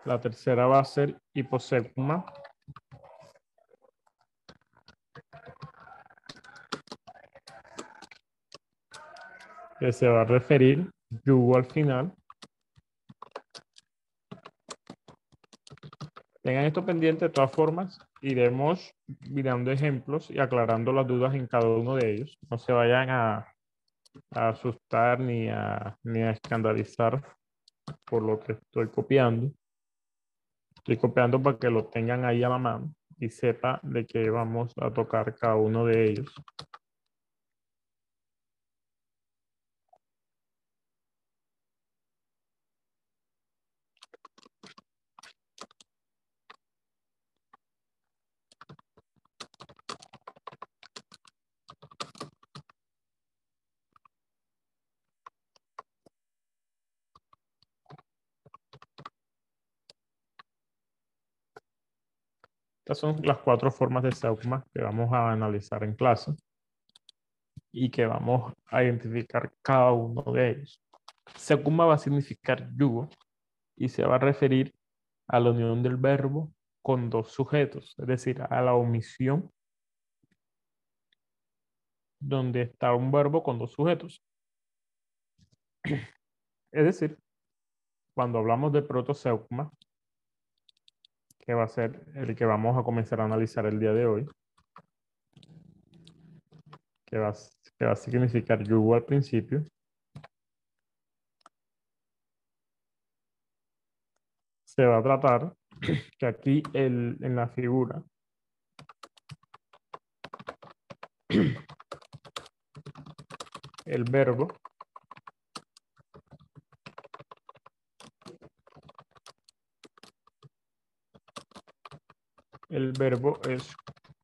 La tercera va a ser hiposegma. Que se va a referir yugo al final. Tengan esto pendiente de todas formas. Iremos mirando ejemplos y aclarando las dudas en cada uno de ellos. No se vayan a, asustar ni a, ni a escandalizar por lo que estoy copiando. Estoy copiando para que lo tengan ahí a la mano y sepa de qué vamos a tocar cada uno de ellos. Estas son las cuatro formas de Seugma que vamos a analizar en clase y que vamos a identificar cada uno de ellos. Seugma va a significar yugo y se va a referir a la unión del verbo con dos sujetos, es decir, a la omisión donde está un verbo con dos sujetos. Es decir, cuando hablamos de protoseugma, que va a ser el que vamos a comenzar a analizar el día de hoy, que va, que va a significar yugo al principio. Se va a tratar que aquí el, en la figura el verbo el verbo es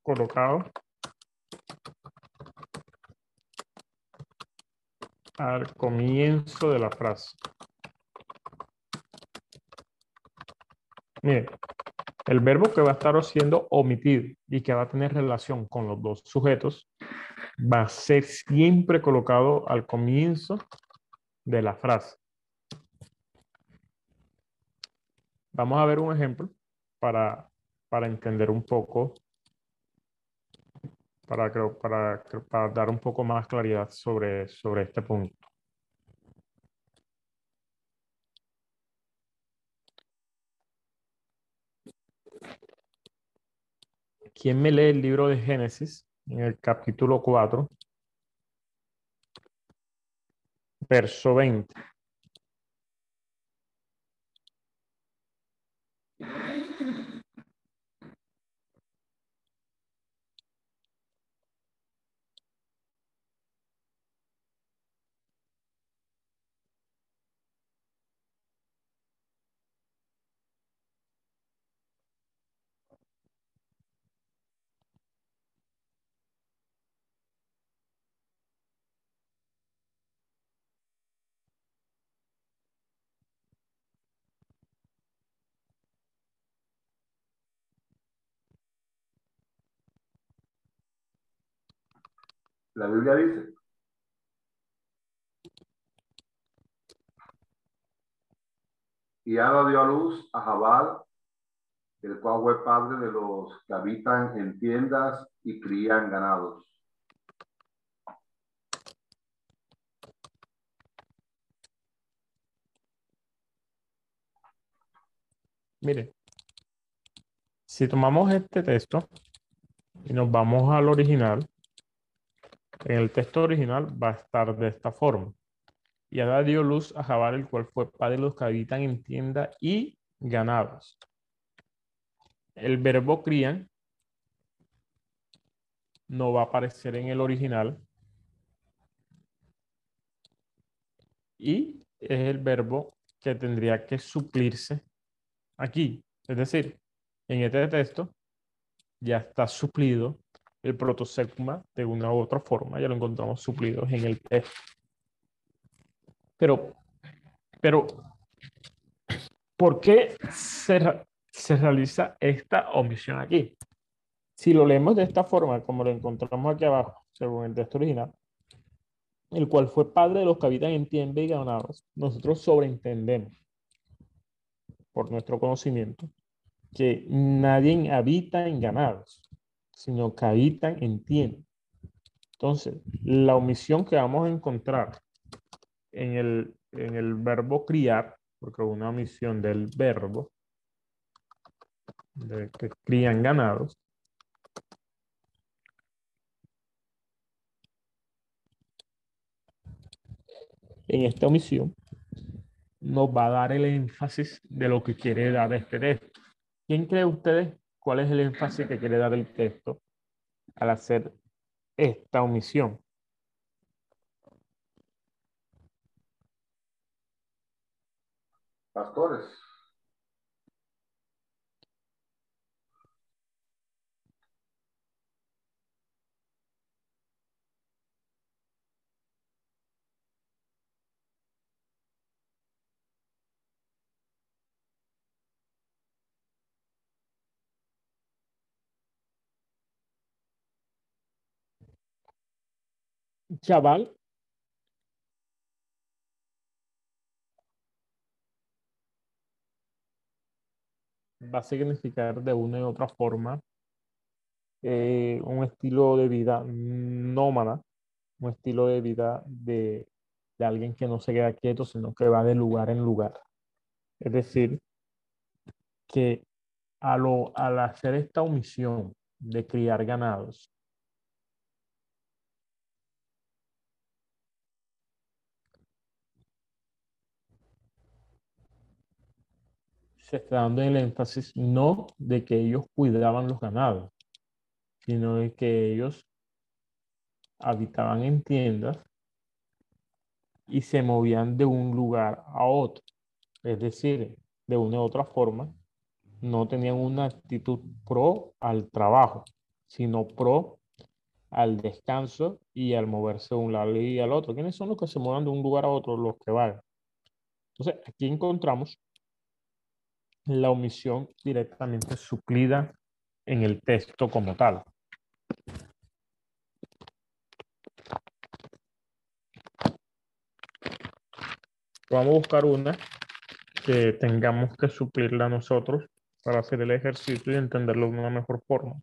colocado al comienzo de la frase. Mire, el verbo que va a estar siendo omitido y que va a tener relación con los dos sujetos va a ser siempre colocado al comienzo de la frase. Vamos a ver un ejemplo para para entender un poco, para, dar un poco más claridad sobre, sobre este punto. ¿Quién me lee el libro de Génesis en el capítulo 4, verso 20? La Biblia dice. Y Ada dio a luz a Jabal, el cual fue padre de los que habitan en tiendas y crían ganados. Mire, si tomamos este texto y nos vamos al original, En el texto original va a estar de esta forma. Y Adá dio luz a Jabal, el cual fue padre de los que habitan en tienda y ganados. El verbo crían no va a aparecer en el original. Y es el verbo que tendría que suplirse aquí. Es decir, en este texto ya está suplido el protosegma de una u otra forma, ya lo encontramos suplido en el texto. Pero, pero, ¿por qué se, se realiza esta omisión aquí? Si lo leemos de esta forma, como lo encontramos aquí abajo, según el texto original, el cual fue padre de los que habitan en tienda y ganados, nosotros sobreentendemos, por nuestro conocimiento, que nadie habita en ganados, sino que habitan en. Entonces, la omisión que vamos a encontrar en el, en el verbo criar, porque una omisión del verbo de que crían ganados, en esta omisión nos va a dar el énfasis de lo que quiere dar este texto. ¿Quién cree ustedes cuál es el énfasis que quiere dar el texto al hacer esta omisión? Pastores. Chaval va a significar de una u otra forma eh, un estilo de vida nómada, un estilo de vida de, de alguien que no se queda quieto, sino que va de lugar en lugar. Es decir, que a lo, al hacer esta omisión de criar ganados, se está dando el énfasis no de que ellos cuidaban los ganados, sino de que ellos habitaban en tiendas y se movían de un lugar a otro. Es decir, de una u otra forma, no tenían una actitud pro al trabajo, sino pro al descanso y al moverse de un lado y al otro. ¿Quiénes son los que se mueven de un lugar a otro? Los que van. Entonces, aquí encontramos la omisión directamente suplida en el texto como tal. Vamos a buscar una que tengamos que suplirla nosotros para hacer el ejercicio y entenderlo de una mejor forma.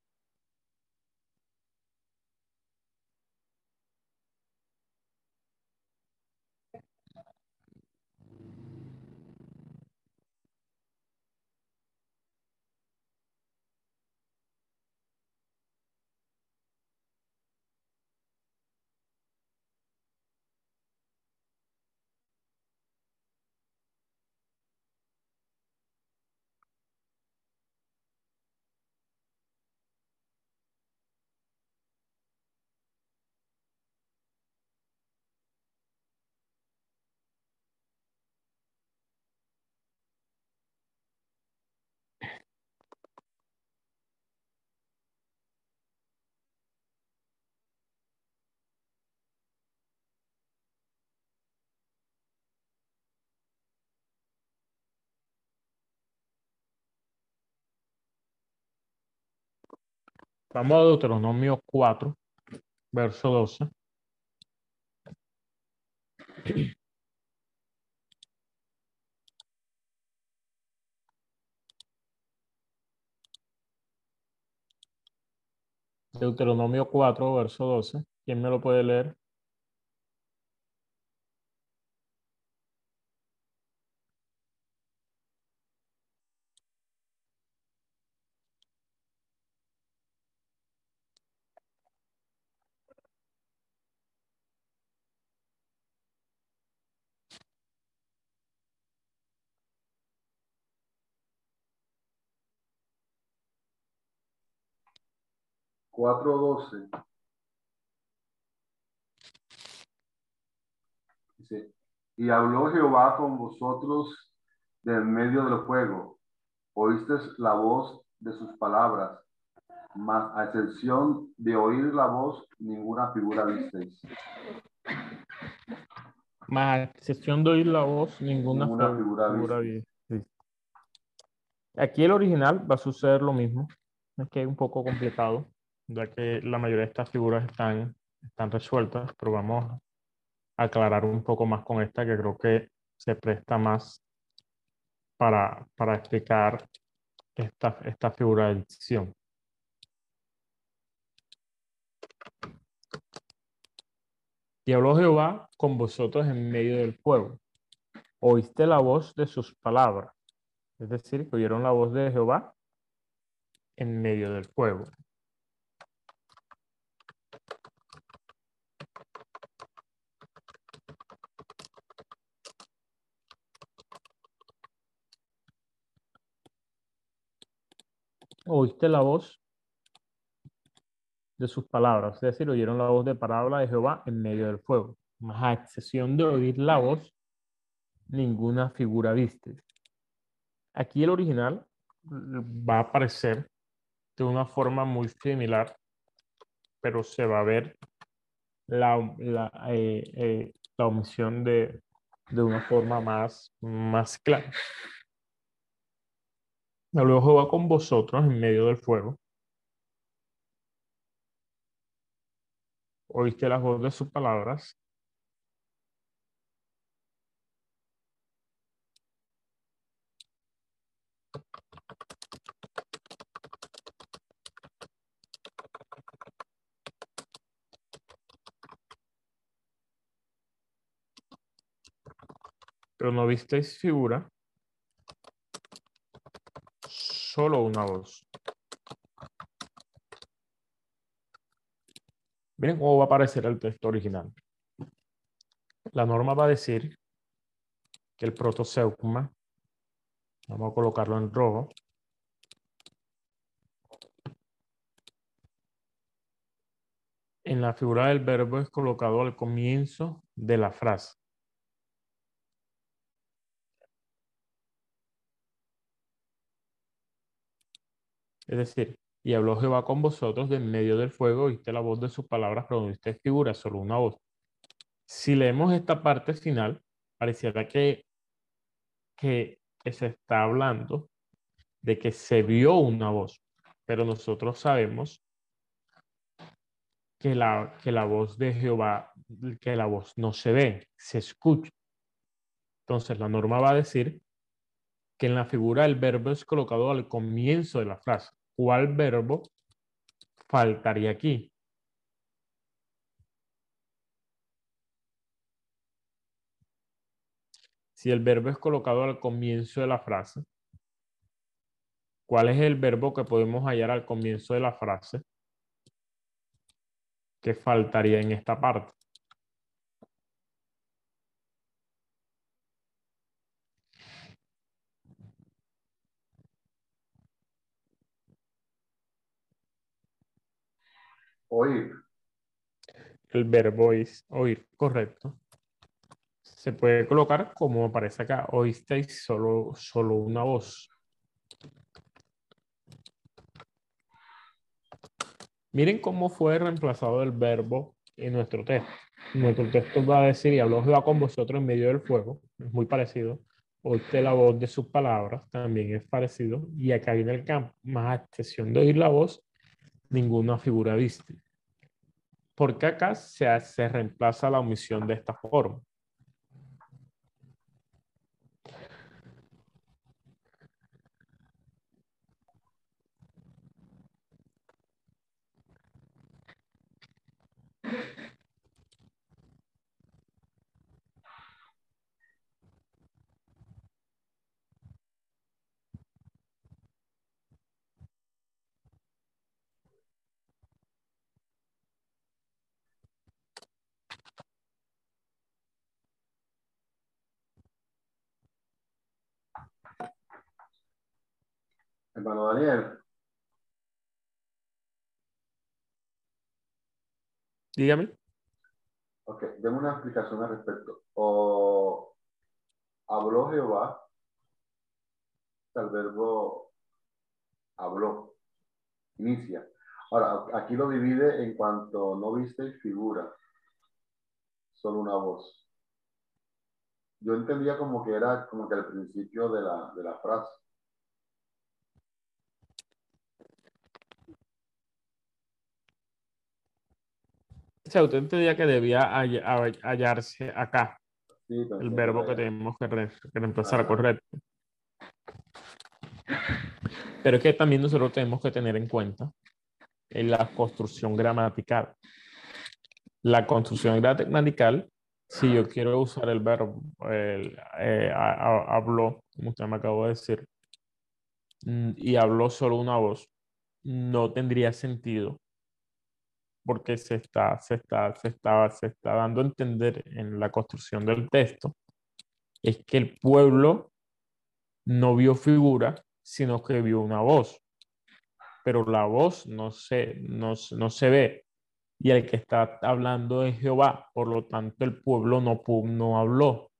Vamos a Deuteronomio 4, verso 12. Deuteronomio 4, verso 12. ¿Quién me lo puede leer? 4.12. Dice, y habló Jehová con vosotros del medio del fuego. Oíste la voz de sus palabras, mas a excepción de oír la voz, ninguna figura visteis. Más a excepción de oír la voz, ninguna, figura, figura Aquí el original va a suceder lo mismo. Es que es un poco complicado, ya que la mayoría de estas figuras están, están resueltas, pero vamos a aclarar un poco más con esta que creo que se presta más para, para explicar esta, esta figura de dicción. Y habló Jehová con vosotros en medio del fuego. Oíste la voz de sus palabras. Es decir, que oyeron la voz de Jehová en medio del fuego. Oíste la voz de sus palabras, es decir, oyeron la voz de palabra de Jehová en medio del fuego. Más a excepción de oír la voz, ninguna figura viste. Aquí el original va a aparecer de una forma muy similar, pero se va a ver la, la, eh, eh, la omisión de, de, una forma más, más clara. Luego Jehová con vosotros en medio del fuego oíste la voz de sus palabras. Pero no visteis figura, solo una voz. Miren cómo va a aparecer el texto original. La norma va a decir que el protoseugma, vamos a colocarlo en rojo, en la figura del verbo es colocado al comienzo de la frase. Es decir, y habló Jehová con vosotros de en medio del fuego, oíste la voz de sus palabras, pero no viste figura, solo una voz. Si leemos esta parte final, pareciera que, que, se está hablando de que se vio una voz, pero nosotros sabemos que la, que la voz de Jehová, que la voz no se ve, se escucha. Entonces la norma va a decir que en la figura el verbo es colocado al comienzo de la frase. ¿Cuál verbo faltaría aquí? Si el verbo es colocado al comienzo de la frase, ¿cuál es el verbo que podemos hallar al comienzo de la frase que faltaría en esta parte? Oír. El verbo es oír, correcto. Se puede colocar como aparece acá, oísteis solo, solo una voz. Miren cómo fue reemplazado el verbo en nuestro texto. Nuestro texto va a decir, y habló Jehová con vosotros en medio del fuego, es muy parecido. Oíste la voz de sus palabras, también es parecido. Y acá viene el campo, más excepción de oír la voz, ninguna figura viste. ¿Por qué acá se, se reemplaza la omisión de esta forma? Hermano Daniel. Dígame. Ok, deme una explicación al respecto. O habló Jehová, el verbo habló, inicia. Ahora, aquí lo divide en cuanto no viste figura, solo una voz. Yo entendía como que era como que al principio de la, de la frase. O sea, usted entendía que debía hallarse acá. el verbo que tenemos que, reemplazar, correcto. Pero es que también nosotros tenemos que tener en cuenta en la construcción gramatical. La construcción gramatical, si yo quiero usar el verbo, el, eh, habló, como usted me acabó de decir, mm, y habló solo una voz, no tendría sentido porque se está, se está, se está, se está dando a entender en la construcción del texto, es que el pueblo no vio figura, sino que vio una voz. Pero la voz no se, no, no se ve. Y el que está hablando es Jehová. Por lo tanto, el pueblo no, no habló.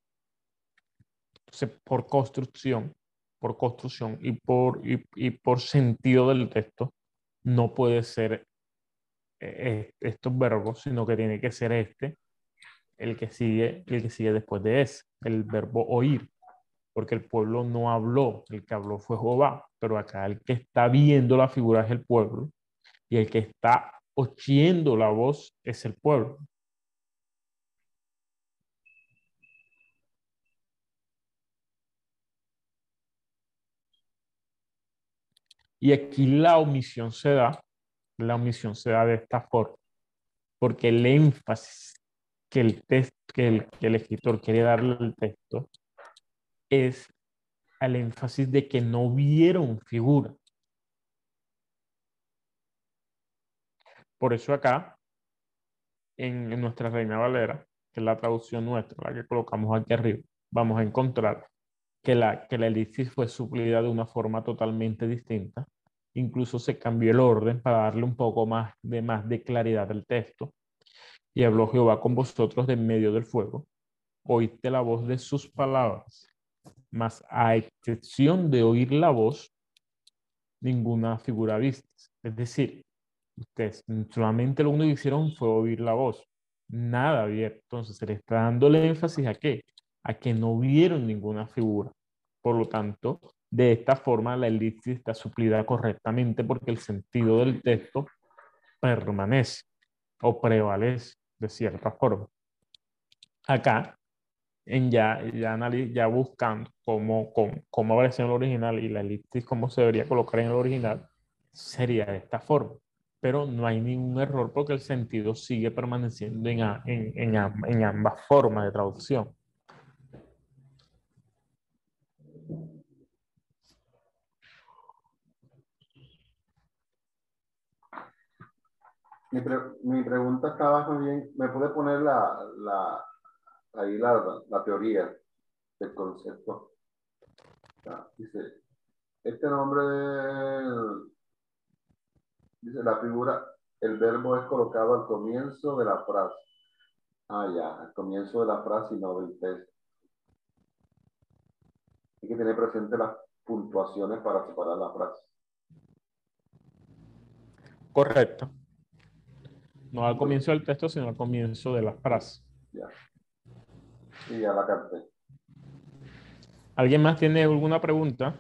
Entonces, por construcción, por construcción y por, y, y por sentido del texto, no puede ser eh, estos verbos, sino que tiene que ser este el que sigue, el que sigue después de ese, el verbo oír, porque el pueblo no habló, el que habló fue Jehová, pero acá el que está viendo la figura es el pueblo y el que está oyendo la voz es el pueblo. Y aquí la omisión se da la omisión se da de esta forma, porque el énfasis que el, texto, que el, escritor quiere darle al texto es al énfasis de que no vieron figura. Por eso acá, en, en, nuestra Reina Valera, que es la traducción nuestra, la que colocamos aquí arriba, vamos a encontrar que la, que la elipsis fue suplida de una forma totalmente distinta Incluso se cambió el orden para darle un poco más de, más de claridad al texto. Y habló Jehová con vosotros de medio del fuego. Oíste la voz de sus palabras, mas a excepción de oír la voz, ninguna figura vista. Es decir, ustedes solamente lo único que hicieron fue oír la voz. Nada vieron. Entonces se le está dando el énfasis a qué? A que no vieron ninguna figura. Por lo tanto, de esta forma, la elipsis está suplida correctamente porque el sentido del texto permanece o prevalece de cierta forma. Acá, en ya, ya, ya buscando cómo, cómo, cómo aparece en el original y la elipsis cómo se debería colocar en el original, sería de esta forma. Pero no hay ningún error porque el sentido sigue permaneciendo en, en, en ambas formas de traducción. Mi, mi pregunta estaba muy bien. ¿Me puede poner la, la, ahí la, la teoría del concepto? dice, este nombre, dice la figura, el verbo es colocado al comienzo de la frase. Ah, ya, al comienzo de la frase y no del texto. Hay que tener presente las puntuaciones para separar la frase. Correcto. No al comienzo del texto, sino al comienzo de la frase. Ya. Y ya la carta. ¿Alguien más tiene alguna pregunta?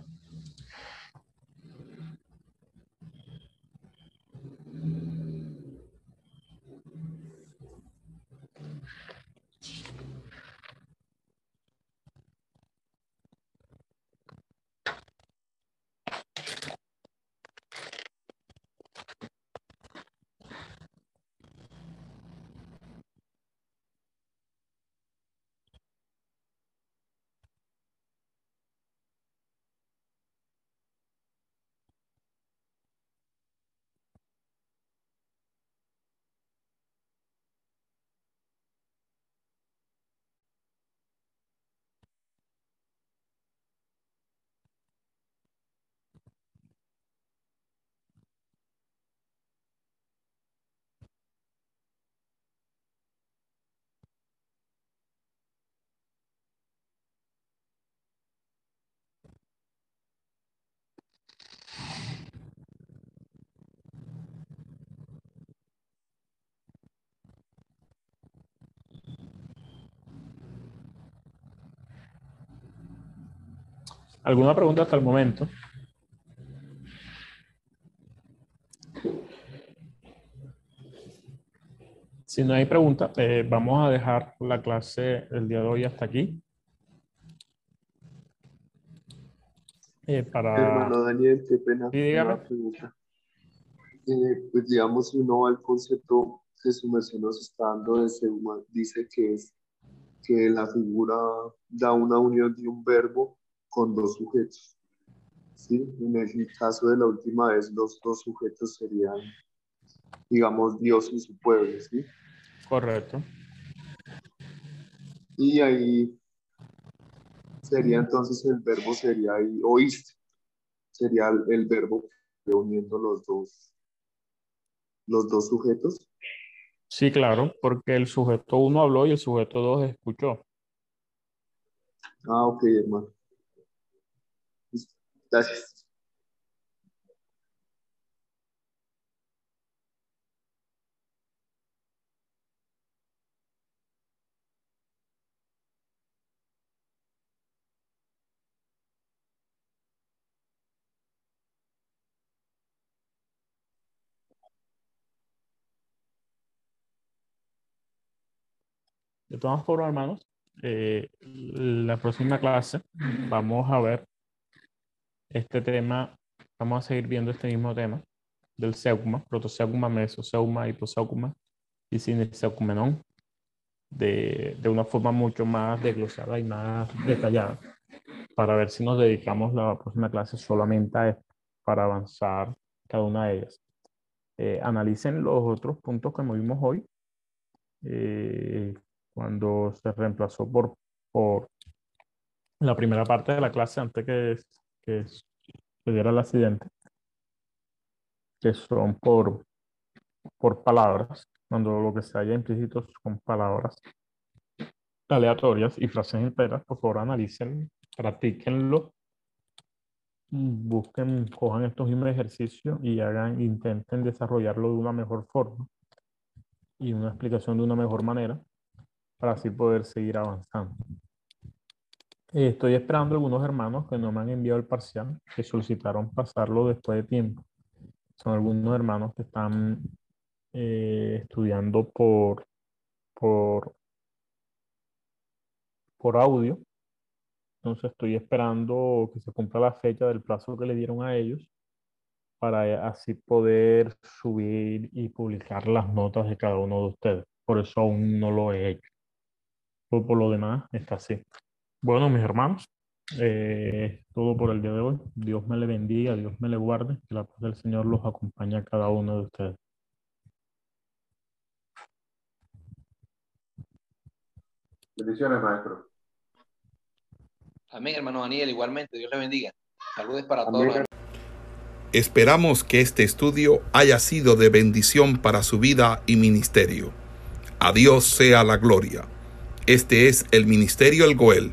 ¿Alguna pregunta hasta el momento? Si no hay preguntas, eh, vamos a dejar la clase el día de hoy hasta aquí. Eh, para... Hermano Daniel, qué pena. Sí, dígame. Eh, pues digamos, si uno va al concepto que su merced nos está dando de Seuma, dice que es que la figura da una unión de un verbo con dos sujetos. ¿sí? En el caso de la última vez, los dos sujetos serían, digamos, Dios y su pueblo. ¿sí? Correcto. Y ahí sería entonces el verbo sería ahí, oíste. Sería el, verbo uniendo los dos, los dos sujetos. Sí, claro, porque el sujeto uno habló y el sujeto dos escuchó. Ah, ok, hermano. Gracias. De todas formas, hermanos, eh, la próxima clase vamos a ver este tema, vamos a seguir viendo este mismo tema del seugma, protoseugma, mesoseugma, hiposeugma y sineseumenón de, de una forma mucho más desglosada y más detallada para ver si nos dedicamos la próxima clase solamente a esto para avanzar cada una de ellas. Eh, analicen los otros puntos que vimos hoy. Eh, cuando se reemplazó por, por la primera parte de la clase antes que, que diera el accidente, que son por, por palabras, cuando lo que se haya implícito son palabras aleatorias y frases enteras, por favor analicen, practíquenlo, busquen, cojan estos mismos ejercicios y hagan, intenten desarrollarlo de una mejor forma y una explicación de una mejor manera para así poder seguir avanzando. Eh, estoy esperando algunos hermanos que no me han enviado el parcial, que solicitaron pasarlo después de tiempo. Son algunos hermanos que están eh, estudiando por, por, por audio. Entonces estoy esperando que se cumpla la fecha del plazo que le dieron a ellos para así poder subir y publicar las notas de cada uno de ustedes. Por eso aún no lo he hecho por lo demás está así. Bueno, mis hermanos, eh, todo por el día de hoy. Dios me le bendiga, Dios me le guarde, que la paz del Señor los acompañe a cada uno de ustedes. Bendiciones, maestro. Amén, hermano Daniel, igualmente. Dios le bendiga. Saludos para todos. Esperamos que este estudio haya sido de bendición para su vida y ministerio. A Dios sea la gloria. Este es el Ministerio El Goel,